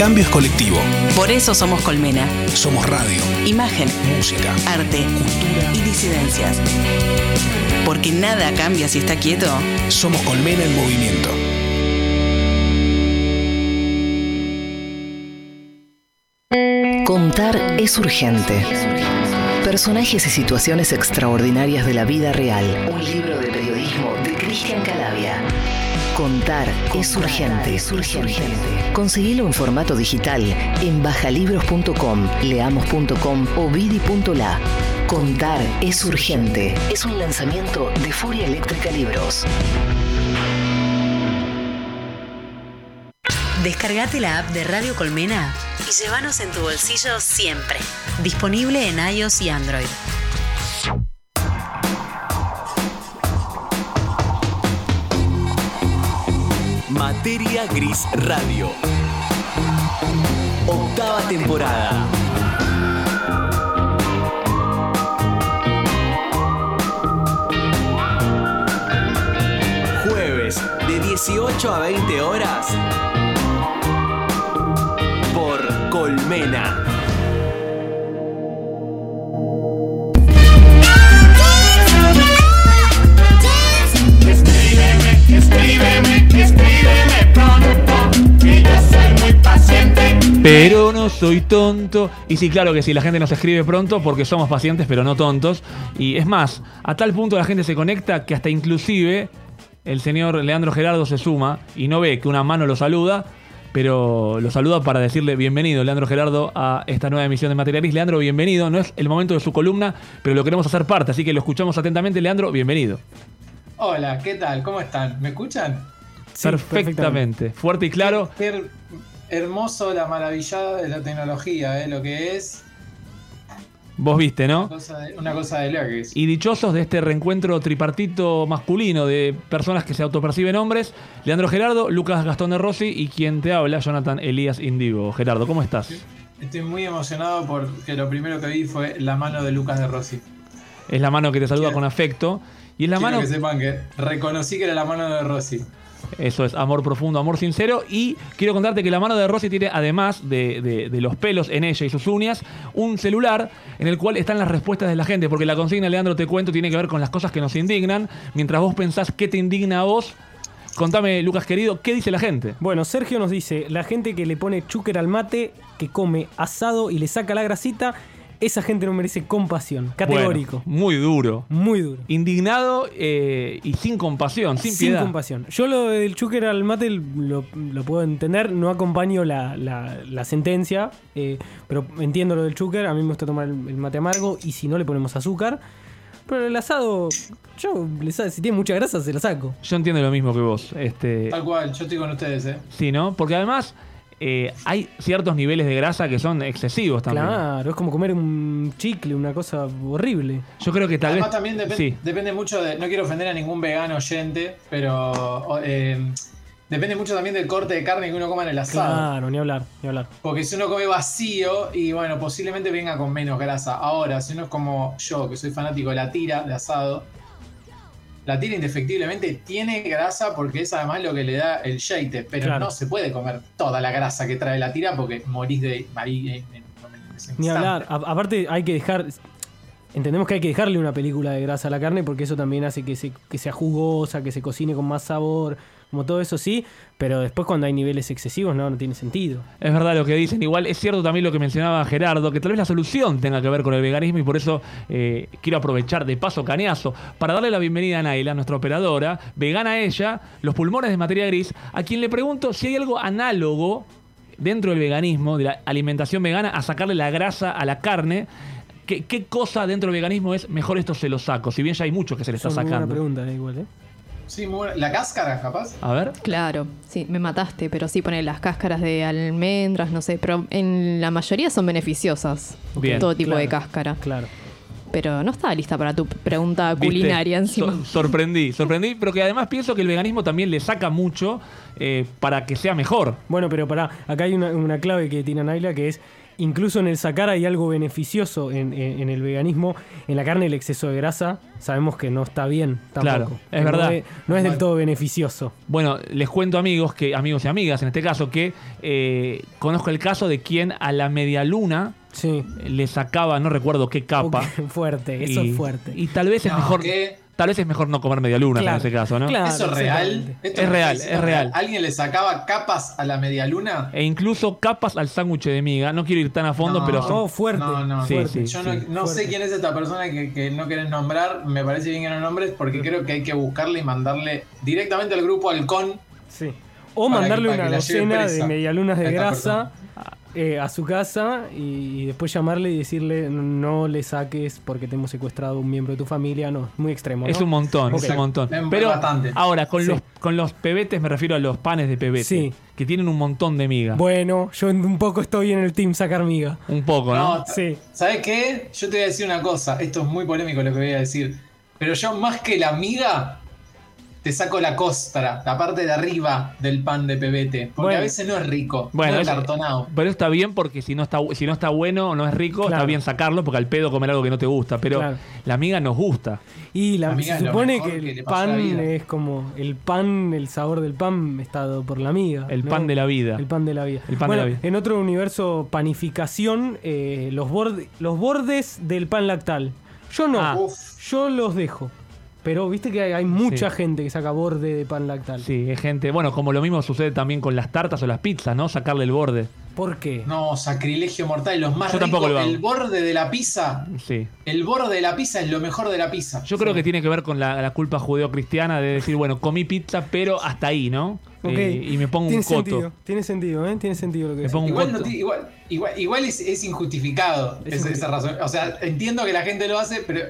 Cambio es colectivo. Por eso somos Colmena. Somos radio, Imagen, música. arte, y disidencias. Porque nada cambia si está quieto. Somos Colmena en movimiento. Contar es urgente. Personajes y situaciones extraordinarias de la vida real. Un libro de periodismo de Cristian Calavia. Contar es urgente, es urgente. Conseguilo en formato digital en bajalibros.com, leamos.com o vidi.la. Contar es urgente. Es un lanzamiento de Furia Eléctrica Libros. Descargate la app de Radio Colmena y llévanos en tu bolsillo siempre. Disponible en iOS y Android. Materia Gris Radio. Octava temporada. Jueves de 18 a 20 horas. Por Colmena. Pero no soy tonto. Y sí, claro que sí, la gente nos escribe pronto porque somos pacientes, pero no tontos. Y es más, a tal punto la gente se conecta que hasta inclusive el señor Leandro Gerardo se suma y no ve que una mano lo saluda, pero lo saluda para decirle bienvenido, Leandro Gerardo, a esta nueva emisión de Materia Gris. Leandro, bienvenido. No es el momento de su columna, pero lo queremos hacer parte, así que lo escuchamos atentamente. Leandro, bienvenido. Hola, ¿qué tal? ¿Cómo están? ¿Me escuchan? Perfectamente. Fuerte y claro. Qué her- hermoso la maravillada de la tecnología, ¿eh? Lo que es Vos viste, ¿no? una cosa de, una cosa de locos. Y dichosos de este reencuentro tripartito masculino de personas que se autoperciben hombres, Leandro Gerardo, Lucas Gastón de Rossi y quien te habla, Jonathan Elías Indigo. Gerardo, ¿cómo estás? Estoy muy emocionado porque lo primero que vi fue la mano de Lucas de Rossi. Es la mano que te saluda Quiero- con afecto. Y es la Quiero mano. que sepan que reconocí que era la mano de Rossi. Eso es amor profundo, amor sincero. Y quiero contarte que la mano de Rosy tiene, además de, de- los pelos en ella y sus uñas, un celular en el cual están las respuestas de la gente. Porque la consigna, Leandro, te cuento, tiene que ver con las cosas que nos indignan. Mientras vos pensás qué te indigna a vos, contame, Lucas querido, ¿qué dice la gente? Bueno, Sergio nos dice, la gente que le pone chúquer al mate, que come asado y le saca la grasita, esa gente no merece compasión. Categórico. Bueno, muy duro. Muy duro. Indignado eh, y sin compasión, sin, Sin piedad. compasión. Yo lo del chúquer al mate lo, lo puedo entender, no acompaño la, la- la sentencia, eh, pero entiendo lo del chúquer, a mí me gusta tomar el, el mate amargo y si no le ponemos azúcar. Pero el asado, yo si tiene mucha grasa se lo saco. Yo entiendo lo mismo que vos. Este, Tal cual, yo estoy con ustedes, ¿eh? sí, ¿no? Porque además eh, hay ciertos niveles de grasa que son excesivos también. Claro, es como comer un chicle, una cosa horrible. Yo creo que tal Además vez. también sí. depende mucho de. No quiero ofender a ningún vegano oyente, pero eh, depende mucho también del corte de carne que uno coma en el asado. Claro, ni hablar, ni hablar. Porque si uno come vacío y bueno, posiblemente venga con menos grasa. Ahora, si uno es como yo, que soy fanático de la tira de asado, la tira indefectiblemente tiene grasa porque es además lo que le da el sheite, pero Claro. no se puede comer toda la grasa que trae la tira porque morís de ahí en- en- en ese Ni hablar. A- aparte, hay que dejar. Entendemos que hay que dejarle una película de grasa a la carne porque eso también hace que, se, que sea jugosa, que se cocine con más sabor, como todo eso sí, pero después cuando hay niveles excesivos no, no tiene sentido. Es verdad lo que dicen. Igual es cierto también lo que mencionaba Gerardo, que tal vez la solución tenga que ver con el veganismo y por eso eh, quiero aprovechar de paso cañazo para darle la bienvenida a Naila, nuestra operadora, vegana ella, los pulmones de materia gris, a quien le pregunto si hay algo análogo dentro del veganismo, de la alimentación vegana, a sacarle la grasa a la carne. ¿Qué, qué cosa dentro del veganismo es mejor esto se lo saco? Si bien ya hay mucho que se le está Es una buena sacando. pregunta, eh, igual, ¿eh? Sí, muy buena. La cáscara, capaz. A ver. Claro, sí, me mataste, pero sí pone las cáscaras de almendras, no sé, pero en la mayoría son beneficiosas. Bien. todo tipo de cáscara. Claro. Pero no estaba lista para tu pregunta ¿Viste? culinaria encima. So- sorprendí, sorprendí, pero que además pienso que el veganismo también le saca mucho eh, para que sea mejor. Bueno, pero pará, acá hay una, una clave que tiene Naila que es incluso en el sacar hay algo beneficioso en, en- en el veganismo. En la carne el exceso de grasa sabemos que no está bien tampoco. Claro, es No verdad. es- no es del todo beneficioso. Bueno, les cuento amigos, que amigos y amigas en este caso, que eh, conozco el caso de quien a la media luna le sacaba, no recuerdo qué capa. fuerte, eso y, es fuerte. Y tal vez es mejor. ¿qué? Tal vez es mejor no comer media luna Claro, en ese caso, ¿no? claro. ¿Eso es real? exactamente. ¿Esto Es real, es real. ¿Alguien le sacaba capas a la media luna? E incluso capas al sándwich de miga. No quiero ir tan a fondo, No, pero son. Oh, fuerte. No, no, Sí, fuerte. sí, Yo no, sí. no sé quién es esta persona que, que no querés nombrar. Me parece bien que no nombres porque creo que hay que buscarle y mandarle directamente al grupo Halcón. Sí. O mandarle que una docena de medialunas de grasa eh, a su casa y, y después llamarle y decirle no le saques porque te hemos secuestrado un miembro de tu familia. No, es muy extremo. Es un montón, es un montón. Es Pero bastante. ahora, con, Sí. los, con los pebetes me refiero a los panes de pebete. Sí. Que tienen un montón de miga. Bueno, yo un poco estoy en el team sacar miga. un poco, ¿no? No, Sí. ¿Sabes qué? Yo te voy a decir una cosa. Esto es muy polémico lo que voy a decir. Pero yo, más que la miga, te saco la costra, la parte de arriba del pan de pebete. Porque Bueno. a veces no es rico. Bueno, no es cartonado. Pero está bien porque si no está, si no está bueno o no es rico, está bien sacarlo porque al pedo comer algo que no te gusta. Pero Claro. la miga nos gusta. Y la, La se supone que que el pan es como el pan, el sabor del pan está dado por la miga. El ¿no? pan de la vida. El pan de la vida. El pan de la vida. En otro universo, panificación, eh, los, borde- los bordes del pan lactal. Yo no, Ah. Yo los dejo. Pero viste que hay, hay mucha Sí. gente que saca borde de pan lactal. Sí, es gente. Bueno, como lo mismo sucede también con las tartas o las pizzas, ¿no? Sacarle el borde. ¿Por qué? No, sacrilegio mortal. Los más Yo tampoco ricos, lo hago. el borde de la pizza. Sí. El borde de la pizza es lo mejor de la pizza. Yo creo que tiene que ver con la, la culpa judeo-cristiana de decir, bueno, comí pizza, pero hasta ahí, ¿no? Eh, y me pongo un tiene coto. sentido, tiene sentido, ¿eh? Tiene sentido lo que Me pongo un Igual, no coto. igual, igual, igual es, es injustificado Es esa- esa razón. O sea, entiendo que la gente lo hace, pero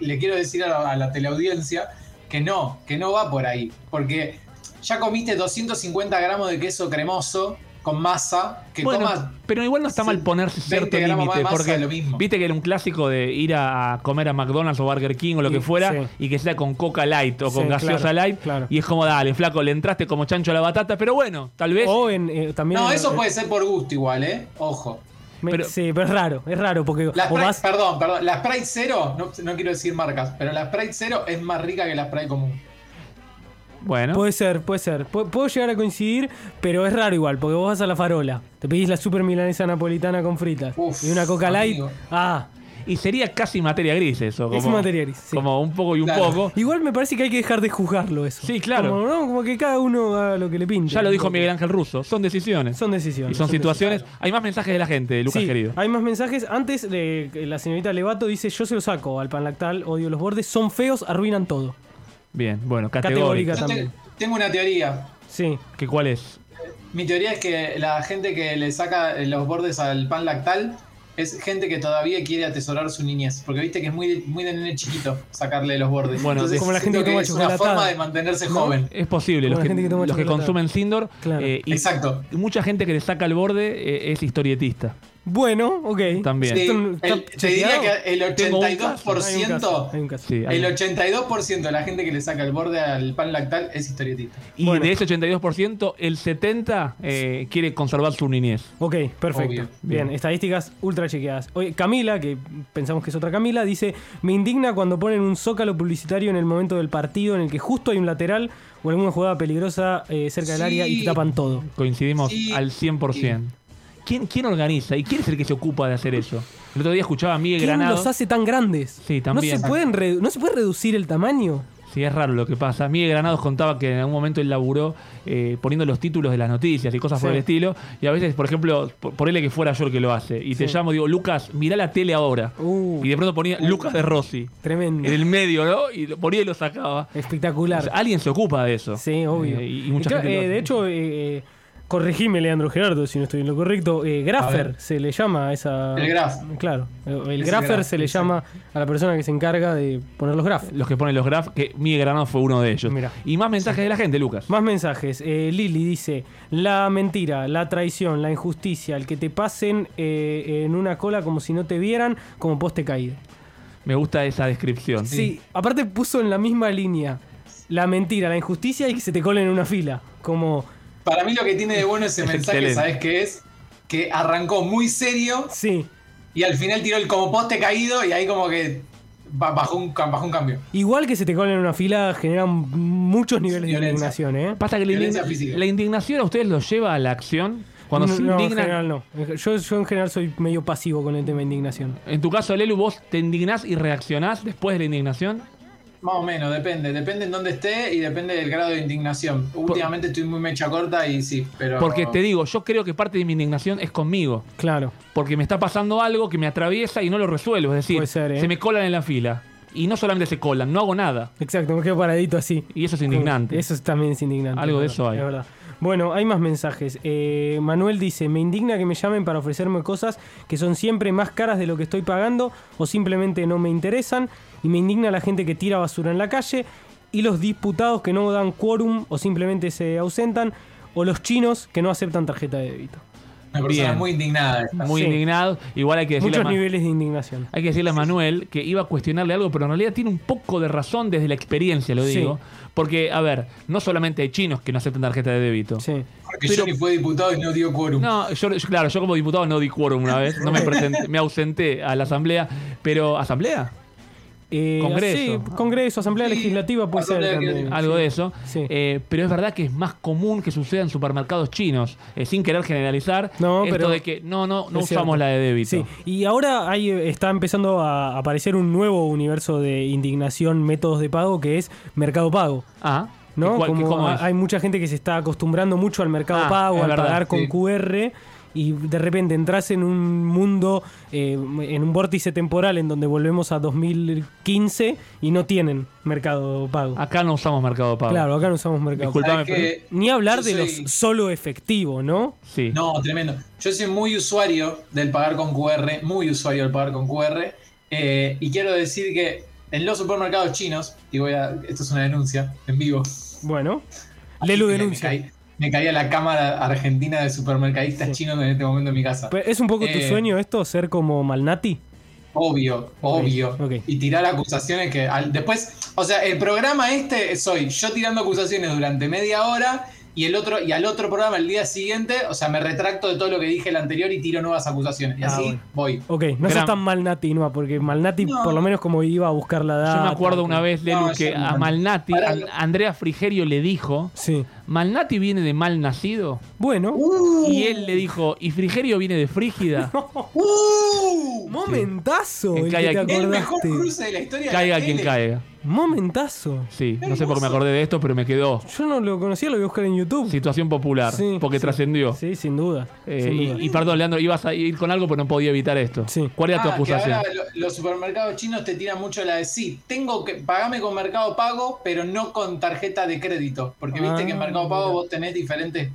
le- quiero decir a la, a la teleaudiencia que no, que no va por ahí. Porque ya comiste 250 gramos de queso cremoso con masa, que Bueno, comas pero igual no está mal ponerse 20 cierto límite, porque lo mismo. viste que era un clásico de ir a, comer a McDonald's o Burger King o lo que fuera sí. y que sea con Coca Light o Sí, con gaseosa claro, Light claro. y es como dale, flaco, le entraste como chancho a la batata, pero bueno, tal vez O en, eh, también No, en- eso puede ser por gusto igual, ¿eh? Ojo. Me- pero- sí, pero es raro, es raro porque La Sprite, vas- Perdón, perdón. La Sprite Zero, no, no quiero decir marcas, pero la Sprite Zero es más rica que la Sprite común. bueno. Puede ser, puede ser. Pu- Puedo llegar a coincidir, pero es raro igual, porque vos vas a la farola, te pedís la super milanesa napolitana con fritas Uf, y una coca light. amigo. Ah, y sería casi materia gris eso, es como, materia gris. sí. como un poco y un Claro. poco. Igual me parece que hay que dejar de juzgarlo eso. Sí, claro. Como, ¿no? Como que cada uno haga lo que le pinte. Ya lo dijo. Miguel Ángel Russo, son decisiones. Son decisiones. y son, situaciones. decisiones. Hay más mensajes de la gente, Lucas Sí, querido. hay más mensajes. Antes, de- la señorita Levato dice: Yo se lo saco al pan lactal, odio los bordes, son feos, arruinan todo. Bien, bueno, Categórica. categórica. Te- también. tengo una teoría. Sí. ¿Qué cuál es? Mi teoría es que la gente que le saca los bordes al pan lactal es gente que todavía quiere atesorar su niñez. Porque viste que es muy de, muy de nene chiquito sacarle los bordes. Bueno, Entonces, como la gente siento que toma es una forma de mantenerse ¿No? joven. Es posible, los que, gente que toma los que chocolatada. consumen Sindor. Claro. eh, y Exacto. Mucha gente que le saca el borde eh, es historietista. Bueno, ok. También. Sí, ¿Esto no- está el- te diría que el Tengo un 82%, Hay un caso. Sí, hay- el 82% de la gente que le saca el borde al pan lactal es historietista. y Bueno. de ese 82%, el 70% eh, quiere conservar su niñez. Ok, perfecto. Obvio. Bien, Bien. estadísticas ultra chequeadas. Oye, Camila, que pensamos que es otra Camila, dice: Me indigna cuando ponen un zócalo publicitario en el momento del partido en el que justo hay un lateral o alguna jugada peligrosa eh, cerca del área y te tapan todo. Coincidimos Sí. al 100%. ¿Quién, ¿Quién organiza y quién es el que se ocupa de hacer eso? El otro día escuchaba a Miguel ¿Quién Granado. los hace tan grandes? Sí, también. ¿No se, pueden ¿No se puede reducir el tamaño? Sí, es raro lo que pasa. Miguel Granados contaba que en algún momento él laburó eh, poniendo los títulos de las noticias y cosas por Sí. el estilo. Y a veces, por ejemplo, por, ponele que fuera yo el que lo hace. Y te Sí. llamo, digo, Lucas, mirá la tele ahora. Uh, Y de pronto ponía Lucas de Rossi tremendo. en el medio, ¿no? Y lo ponía y lo sacaba. Espectacular. Sea, alguien se ocupa de eso. Sí, obvio. Eh, y, y mucha Y claro, gente lo eh, hace. de hecho, eh, eh, corregime, Leandro Gerardo, si no estoy en lo correcto. Eh, Graffer se le llama a esa. El graf. Claro. El Graffer graf, se le llama a la persona que se encarga de poner los grafs. los que ponen los grafs, que Miguel Granados fue uno de ellos. Mirá. Y más mensajes de la gente, Lucas. Más mensajes. Eh, Lili dice: La mentira, la traición, la injusticia, el que te pasen eh, en una cola como si no te vieran, como poste caído. Me gusta esa descripción. Sí. aparte puso en la misma línea la mentira, la injusticia y que se te colen en una fila. Como. Para mí lo que tiene de bueno ese Es mensaje, excelente. ¿sabes qué es? que arrancó muy serio. Sí. Y al final tiró el como poste caído y ahí como que ba- bajó un, un cambio. Igual que se te colen en una fila generan muchos niveles de indignación, ¿eh? Pasa que la, la indignación a ustedes los lleva a la acción. Cuando no, se no, en indignan. general no. Yo, yo en general soy medio pasivo con el tema de indignación. En tu caso, Lelu, vos te indignás y reaccionás después de la indignación. Más o menos, depende. Depende en dónde esté y depende del grado de indignación. Últimamente estoy muy mecha corta y sí, pero. Porque te digo, yo creo que parte de mi indignación es conmigo. Claro. Porque me está pasando algo que me atraviesa y no lo resuelvo. Es decir, ser, ¿eh? se me colan en la fila. Y no solamente se colan, no hago nada. Exacto, me quedo paradito así. Y eso es indignante. Eso es- también es indignante. Algo de es eso hay. es verdad. Bueno, hay más mensajes. Eh, Manuel dice, me indigna que me llamen para ofrecerme cosas que son siempre más caras de lo que estoy pagando o simplemente no me interesan. Y me indigna la gente que tira basura en la calle y los diputados que no dan quórum o simplemente se ausentan o los chinos que no aceptan tarjeta de débito. Una persona Bien. muy indignada. esta. Muy Sí. indignado. Igual hay que decirle a Muchos Ma- niveles de indignación. Hay que decirle a Manuel que iba a cuestionarle algo, pero en realidad tiene un poco de razón desde la experiencia, lo Sí. digo. Porque, a ver, no solamente hay chinos que no aceptan tarjeta de débito. Sí. Porque Pero- Johnny fue diputado y no dio quórum. No, yo, yo- claro, yo como diputado no di quórum una vez, no me presenté, me ausenté a la asamblea, pero ¿asamblea? Eh, Congreso. Sí, Congreso, Asamblea Sí, Legislativa puede ser también. Algo de eso. Sí. Eh, pero es verdad que es más común que suceda en supermercados chinos, eh, sin querer generalizar. No, esto pero- de que no, no, no usamos cierto. la de débito. Sí, y ahora hay, está empezando a aparecer un nuevo universo de indignación, métodos de pago, que es Mercado Pago. Ah, ¿no? ¿y cuál- Como hay mucha gente que se está acostumbrando mucho al Mercado Ah, Pago, al verdad, pagar con sí. QR. Y de repente entras en un mundo, eh, en un vórtice temporal en donde volvemos a 2015 y no tienen Mercado Pago. Acá no usamos Mercado Pago. Claro, acá no usamos Mercado Disculpame, ¿Sabes qué? Ni hablar de soy- los solo efectivo, ¿no? Sí. No, tremendo. Yo soy muy usuario del pagar con QR, muy usuario del pagar con QR. eh, y quiero decir que en los supermercados chinos, y voy a. Esto es una denuncia en vivo. Bueno, Lelu Me denuncia. Me caía la cámara argentina de supermercadistas chinos en este momento en mi casa. Pero ¿Es un poco tu Eh, sueño esto, ser como Malnati? Obvio, obvio. Y tirar acusaciones que al- después, o sea, el programa este soy yo tirando acusaciones durante media hora y el otro y al otro programa el día siguiente, o sea, me retracto de todo lo que dije el anterior y tiro nuevas acusaciones. Y Ah, así bueno. voy. Ok, no Gran- sos tan Malnati, no, porque Malnati No. por lo menos como iba a buscar la data. Yo me acuerdo una vez, Lelu, No, que a. Malnati, a- Andrea Frigerio le dijo, Sí. ¿Malnati viene de mal nacido? Bueno, Y él le dijo, ¿y Frigerio viene de Frígida? ¡Uh! momentazo el caiga que te quien- El mejor cruce de la historia de Caiga la quien tele. caiga. Momentazo. Sí, no sé por qué me acordé de esto, pero me quedó. Yo no lo conocía, lo voy a buscar en YouTube. Situación popular, Sí, porque sí. trascendió. Sí, sin duda. Eh, sin y, duda. y perdón, Leandro, ibas a ir con algo, pero no podía evitar esto. Sí. ¿Cuál era tu Ah, que acusación? ahora los supermercados chinos te tiran mucho la de sí, tengo que pagame con Mercado Pago, pero no con tarjeta de crédito, porque viste Ah, que en Mercado Pago vos tenés diferentes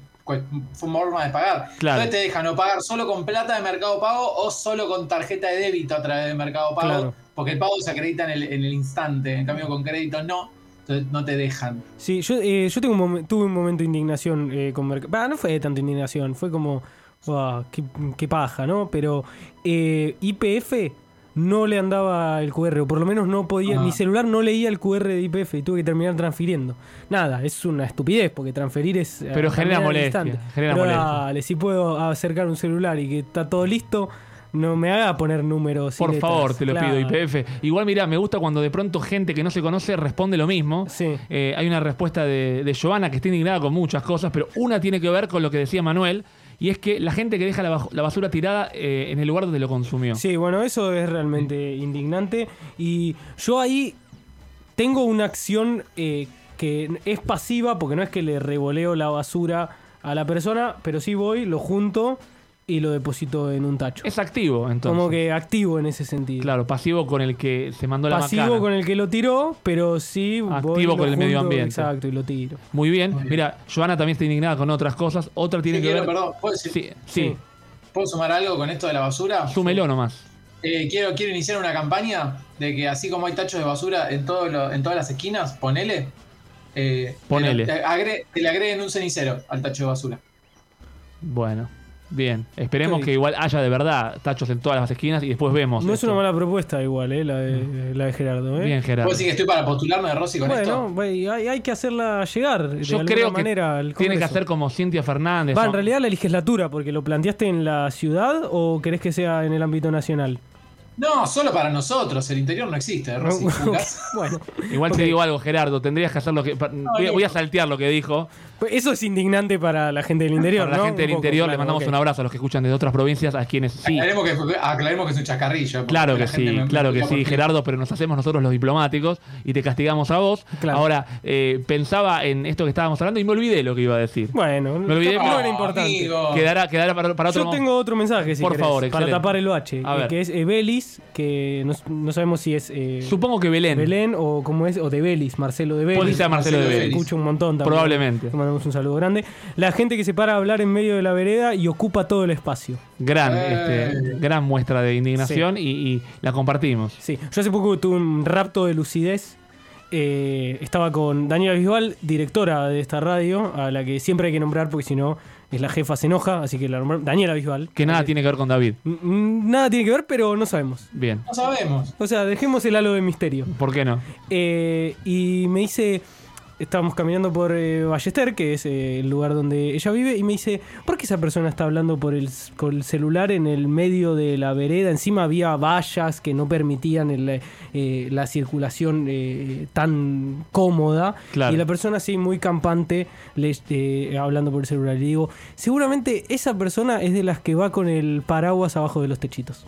formas de pagar. Claro. Entonces te dejan o pagar solo con plata de Mercado Pago o solo con tarjeta de débito a través de Mercado Pago, Claro. porque el pago se acredita en el, en el instante, en cambio con crédito no, entonces no te dejan. Sí, yo, eh, yo tengo un momen- tuve un momento de indignación eh, con Mercado. no fue de tanta indignación, fue como. "Buah, qué, qué paja, ¿no? Pero eh, IPF no le andaba el QR, o por lo menos no podía. Ah. Mi celular no leía el QR de IPF y tuve que terminar transfiriendo. Nada, es una estupidez porque transferir es. eh, Pero genera molestia, genera Pero molestia. dale, si puedo acercar un celular y que está todo listo, no me haga poner números. y Por letras. favor, te lo Claro. pido, IPF. Igual, mira, me gusta cuando de pronto gente que no se conoce responde lo mismo. Sí. Eh, hay una respuesta de, de Giovanna que está indignada con muchas cosas, pero una tiene que ver con lo que decía Manuel, y es que la gente que deja la, basura tirada eh, en el lugar donde lo consumió. Sí, bueno, eso es realmente indignante. Y yo ahí tengo una acción eh, que es pasiva, porque no es que le revoleo la basura a la persona, pero sí voy, lo junto y lo deposito en un tacho. Es activo, entonces. Como que activo en ese sentido. Claro, pasivo con el que se mandó la Pasivo macana. con el que lo tiró, pero sí Activo con el medio ambiente. Exacto, y lo tiro. Muy bien. Mira, Giovanna también está indignada con otras cosas. Otra tiene Sí, que quiero, ver. perdón, ¿puedo, decir- Sí, sí. ¿puedo sumar algo con esto de la basura? Súmelo nomás. Eh, quiero, quiero iniciar una campaña de que así como hay tachos de basura en, todo lo- en todas las esquinas, ponele. eh, Ponele. Te, le agre- te le agreguen un cenicero al tacho de basura. Bueno. Bien, esperemos que igual haya de verdad tachos en todas las esquinas y después vemos. No es una mala propuesta igual, eh, la, de, la de Gerardo. ¿eh? Bien, Gerardo. ¿Vos decís que estoy para postularme de Rossi con Bueno, esto? güey, hay, hay que hacerla llegar. de Yo alguna creo que manera al tiene que hacer como Cintia Fernández. Va, o- en realidad la legislatura, porque lo planteaste en la ciudad o querés que sea en el ámbito nacional. No, solo para nosotros. El interior no existe, Rossi. Jugas. bueno, Igual te digo algo, Gerardo, tendrías que hacer lo que... voy, voy a saltear lo que dijo. pues eso es indignante para la gente del interior. Para la gente del Un interior le mandamos un abrazo a los que escuchan desde otras provincias, a quienes sí. Aclaremos, que, aclaremos que es un chacarrillo. porque Claro que sí, me- claro me que sí, Gerardo, pero nos hacemos nosotros los diplomáticos y te castigamos a vos. Claro. Ahora, eh, pensaba en esto que estábamos hablando y me olvidé lo que iba a decir. Bueno, Me olvidé, no pero- era importante. Quedará, quedará para, para otro Yo tengo otro mensaje, si Por querés, favor, para excelente. tapar el bache, A eh, que es Que no, no sabemos si es eh, Supongo que Belén. Belén o cómo es, o de Belis, Marcelo de Belis. Marcelo de Belis. Escucho un montón también. Probablemente. Le mandamos un saludo grande. La gente que se para a hablar en medio de la vereda y ocupa todo el espacio. Gran, Eh. este, gran muestra de indignación y, y la compartimos. Sí, yo hace poco tuve un rapto de lucidez. Eh, estaba con Daniela Bisbal, directora de esta radio, a la que siempre hay que nombrar porque si no es la jefa se enoja, así que la nombramos. Daniela Bisbal. Que nada Eh, tiene que ver con David. Nada tiene que ver, pero no sabemos. Bien. No sabemos. O sea, dejemos el halo de misterio. ¿Por qué no? Eh, y me dice, estábamos caminando por eh, Ballester, que es eh, el lugar donde ella vive, y me dice, ¿por qué esa persona está hablando por el, con el celular en el medio de la vereda? Encima había vallas que no permitían el, eh, la circulación eh, tan cómoda. Claro. Y la persona así muy campante le, hablando por el celular. Y digo, seguramente esa persona es de las que va con el paraguas abajo de los techitos.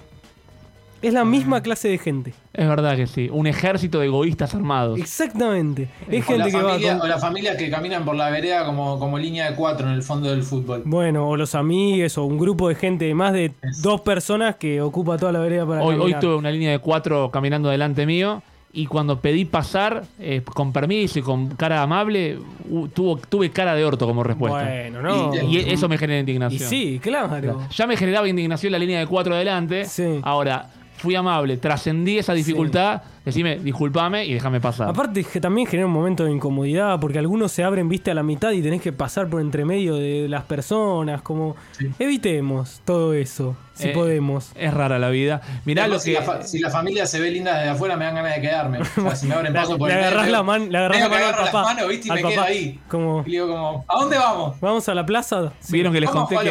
Es la misma clase de gente. Es verdad que sí. Un ejército de egoístas armados. Exactamente. Es O la, gente que va con... o la familia que caminan por la vereda como, como línea de cuatro en el fondo del fútbol. Bueno, o los amigues, o un grupo de gente, más de dos personas que ocupa toda la vereda para Hoy, hoy caminar. tuve una línea de cuatro caminando delante mío y cuando pedí pasar, eh, con permiso y con cara amable, uh, tuvo, tuve cara de orto como respuesta. Bueno, no. Y eso me genera Y indignación. sí, claro. Ya me generaba indignación la línea de cuatro adelante. Sí. Ahora, fui amable, trascendí esa dificultad. Decime, disculpame y déjame pasar. Aparte que también genera un momento de incomodidad porque algunos se abren viste a la mitad y tenés que pasar por entre medio de las personas, como evitemos todo eso, si Eh, podemos. Es rara la vida. Mirá lo si, que. la fa- si la familia se ve linda desde afuera, me dan ganas de quedarme. O sea, si me abren Le- paso por le el medio, agarrás la medio- man- le agarrás la mano al agarro las papá, manos, ¿viste? Y al me quedo papá. ahí. Como- Y digo como, ¿a dónde vamos? Vamos a la plaza. Vieron que les ¿Vamos a conté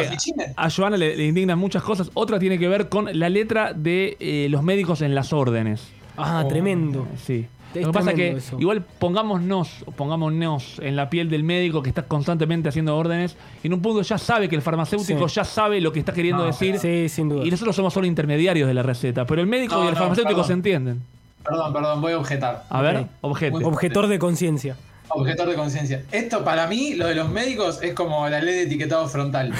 a a Joana le, le indignan muchas cosas. Otra tiene que ver con la letra de eh, los médicos en las órdenes. Ah, tremendo. Sí. Es Lo que pasa es que eso. igual pongámonos, pongámonos en la piel del médico que está constantemente haciendo órdenes y en un punto ya sabe que el farmacéutico Sí. ya sabe lo que está queriendo No, decir Sí, sin duda. y nosotros somos solo intermediarios de la receta, pero el médico No, y el no, farmacéutico perdón. se entienden. Perdón, perdón, voy a objetar. A ver, Ok. objeto. Objetor de conciencia. Objetor de conciencia. Esto para mí, lo de los médicos, es como la ley de etiquetado frontal.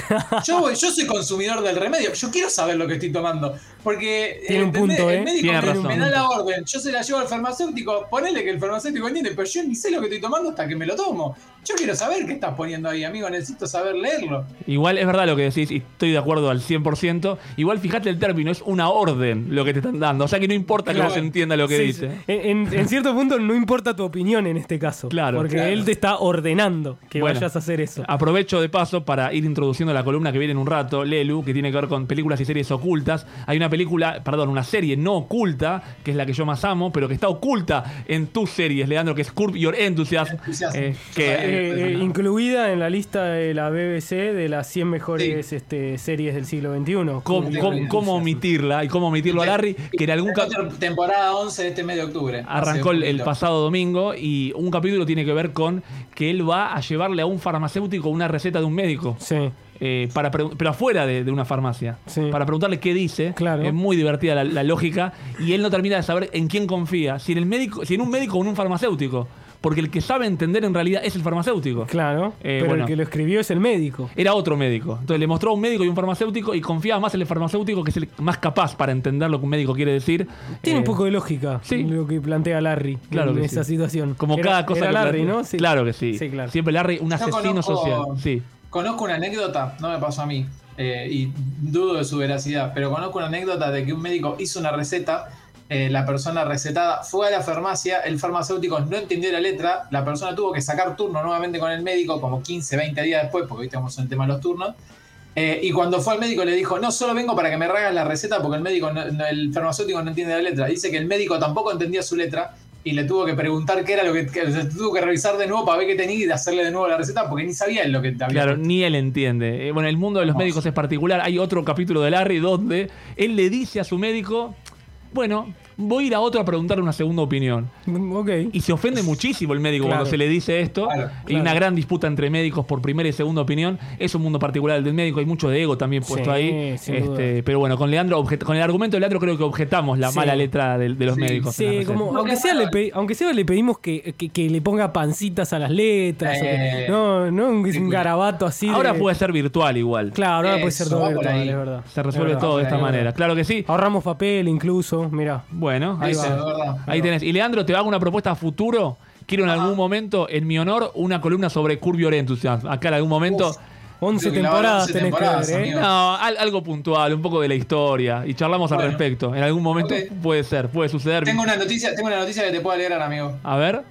Yo, voy- yo soy consumidor del remedio. Yo quiero saber lo que estoy tomando. Porque Tiene un ¿entendés? punto, ¿eh? el médico Tiene me, razón. me da la orden. Yo se la llevo al farmacéutico. Ponele que el farmacéutico entiende, pero yo ni sé lo que estoy tomando hasta que me lo tomo. Yo quiero saber qué estás poniendo ahí, amigo. Necesito saber leerlo. Igual es verdad lo que decís y estoy de acuerdo al 100%. Igual fíjate el término, es una orden lo que te están dando. O sea que no importa que no se entienda lo que Sí, dice. sí. En, en cierto punto no importa tu opinión en este caso. Claro. Porque Claro. él te está ordenando que Bueno, vayas a hacer eso. Aprovecho de paso para ir introduciendo la columna que viene en un rato, Lelu, que tiene que ver con películas y series ocultas. Hay una película, perdón, una serie no oculta, que es la que yo más amo, pero que está oculta en tus series, Leandro, que es Curb Your Enthusiasm. Eh, que. Eh, eh, incluida en la lista de la BBC de las 100 mejores este, series del siglo XXI. cómo, omitirla y cómo omitirlo a Larry, que en algún Temporada 11 de este mes de octubre. Arrancó el, pasado domingo y un capítulo tiene que ver con que él va a llevarle a un farmacéutico una receta de un médico. Sí. Eh, para pero afuera de, de una farmacia. Sí. Para preguntarle qué dice. Claro. Es muy divertida la, la lógica. Y él no termina de saber en quién confía. Si en el médico, si en un médico o en un farmacéutico. Porque el que sabe entender en realidad es el farmacéutico. Claro. Eh, pero bueno. el que lo escribió es el médico. Era otro médico. Entonces le mostró a un médico y un farmacéutico y confiaba más en el farmacéutico que es el más capaz para entender lo que un médico quiere decir. Tiene Eh, un poco de lógica sí. lo que plantea Larry Claro en que esa sí. situación. Como Era- cada cosa era que Larry, plantea. ¿no? Sí. Claro que sí. Sí, claro. Siempre Larry, un asesino social. Sí. Conozco una anécdota, no me pasó a mí, eh, y dudo de su veracidad, pero conozco una anécdota de que un médico hizo una receta, eh, la persona recetada fue a la farmacia, el farmacéutico no entendió la letra, la persona tuvo que sacar turno nuevamente con el médico como 15, 20 días después, porque cómo son el tema de los turnos, Eh, y cuando fue al médico le dijo, no solo vengo para que me hagas la receta porque el médico, no- no- el farmacéutico no entiende la letra. Dice que el médico tampoco entendía su letra y le tuvo que preguntar qué era lo que, que- se tuvo que revisar de nuevo para ver qué tenía y hacerle de nuevo la receta porque ni sabía él lo que había. Claro, ni él entiende. Eh, Bueno, el mundo de los médicos es particular. Hay otro capítulo de Larry donde él le dice a su médico, bueno, voy a ir a otro a preguntarle una segunda opinión. Ok. Y se ofende muchísimo el médico Claro. cuando se le dice esto. Claro, Y una gran disputa entre médicos por primera y segunda opinión. Es un mundo particular el del médico. Hay mucho de ego también puesto Sí, ahí. Este, pero bueno, con Leandro, con el argumento de Leandro creo que objetamos la Sí. mala letra de, de los Sí, médicos. Sí, como, aunque sea, le aunque sea le pedimos que, que- que le ponga pancitas a las letras. o que- Eh. no, no un, un garabato así. Ahora de- puede ser virtual igual. Claro, ahora puede ser todo virtual, es verdad. Se Es resuelve verdad. todo de esta manera. Claro que sí. Ahorramos papel incluso, mira. Bueno, ahí va. es verdad. Ahí tenés. Y Leandro, te hago una propuesta a futuro. Quiero en algún momento, en mi honor, una columna sobre Curb Your Enthusiasm. Acá en algún momento. Uf. 11 Creo que la van temporadas 11 tenés temporadas, que ver, ¿eh? No, al- algo puntual, un poco de la historia. Y charlamos al Bueno. respecto. En algún momento puede ser, puede suceder. Tengo una noticia, tengo una noticia que te puedo alegrar, amigo. A ver,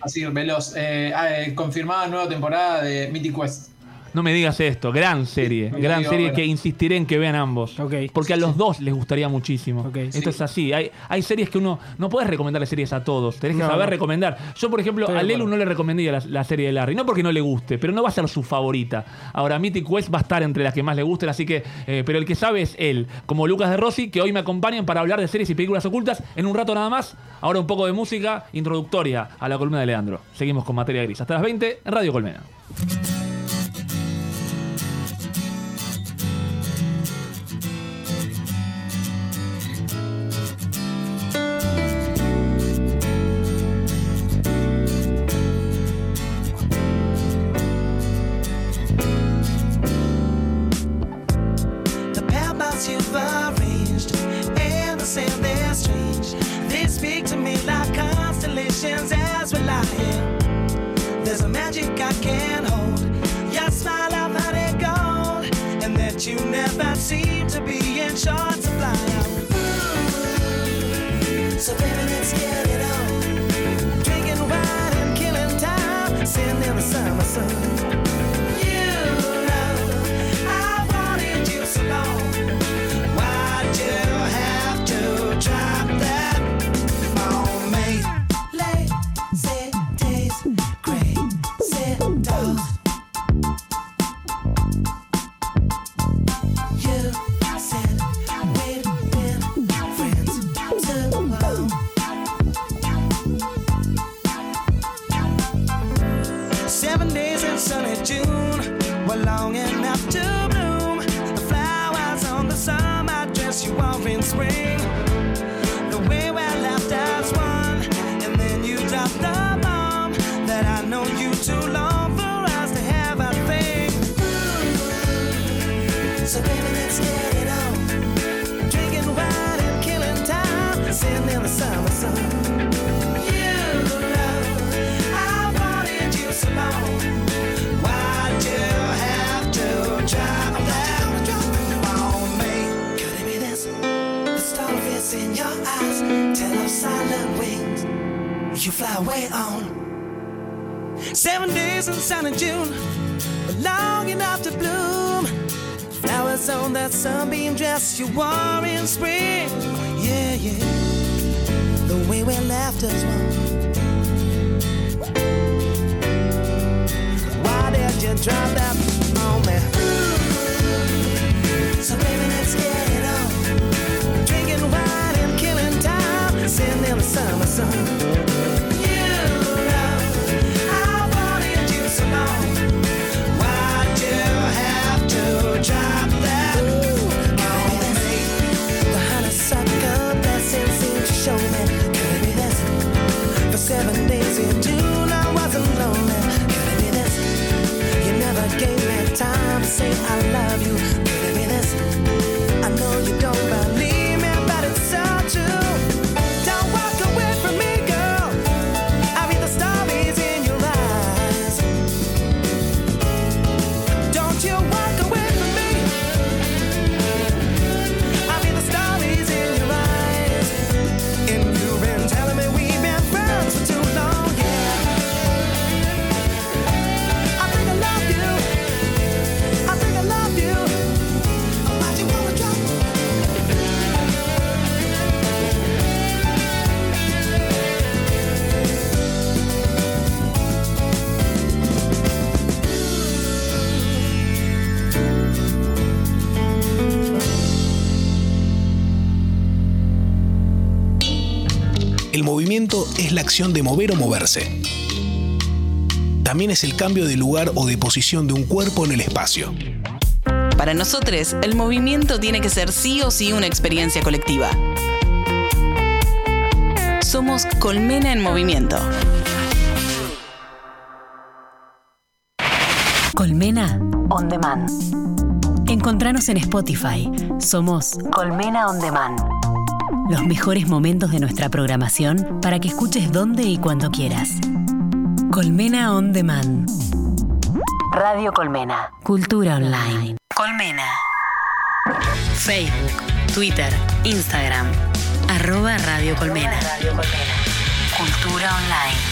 Así, veloz. Eh, ah, eh, confirmada nueva temporada de Mythic Quest. No me digas esto. Gran serie. Me gran digo, serie bueno. que insistiré en que vean ambos. Porque a los dos les gustaría muchísimo. Esto Sí. es así. Hay, hay series que uno. No puedes recomendarle series a todos. Tenés que No, saber no. recomendar. Yo, por ejemplo, Estoy a Lelu no le recomendaría la, la serie de Larry. No porque no le guste, pero no va a ser su favorita. Ahora, Mythic Quest va a estar entre las que más le gusten, así que. eh, pero el que sabe es él. Como Lucas de Rossi, que hoy me acompañan para hablar de series y películas ocultas. En un rato nada más. Ahora un poco de música introductoria a la columna de Leandro. Seguimos con materia gris. Hasta las 20 en Radio Colmena. Seven days in June, but long enough to bloom. Flowers on that sunbeam dress you wore in spring. Yeah, yeah. The way we left us one. Why did you drop that on me? So baby, let's get it on. Drinking wine and killing time, in the summer sun. Say I love you. Movimiento es la acción de mover o moverse. También es el cambio de lugar o de posición de un cuerpo en el espacio. Para nosotros, el movimiento tiene que ser sí o sí una experiencia colectiva. Somos Colmena en Movimiento. Colmena On Demand. Encontranos en Spotify. Somos Colmena On Demand. Los mejores momentos de nuestra programación para que escuches donde y cuando quieras. Colmena On Demand. Radio Colmena. Cultura online. Colmena. Facebook, Twitter, Instagram. Arroba Radio Colmena. Cultura online.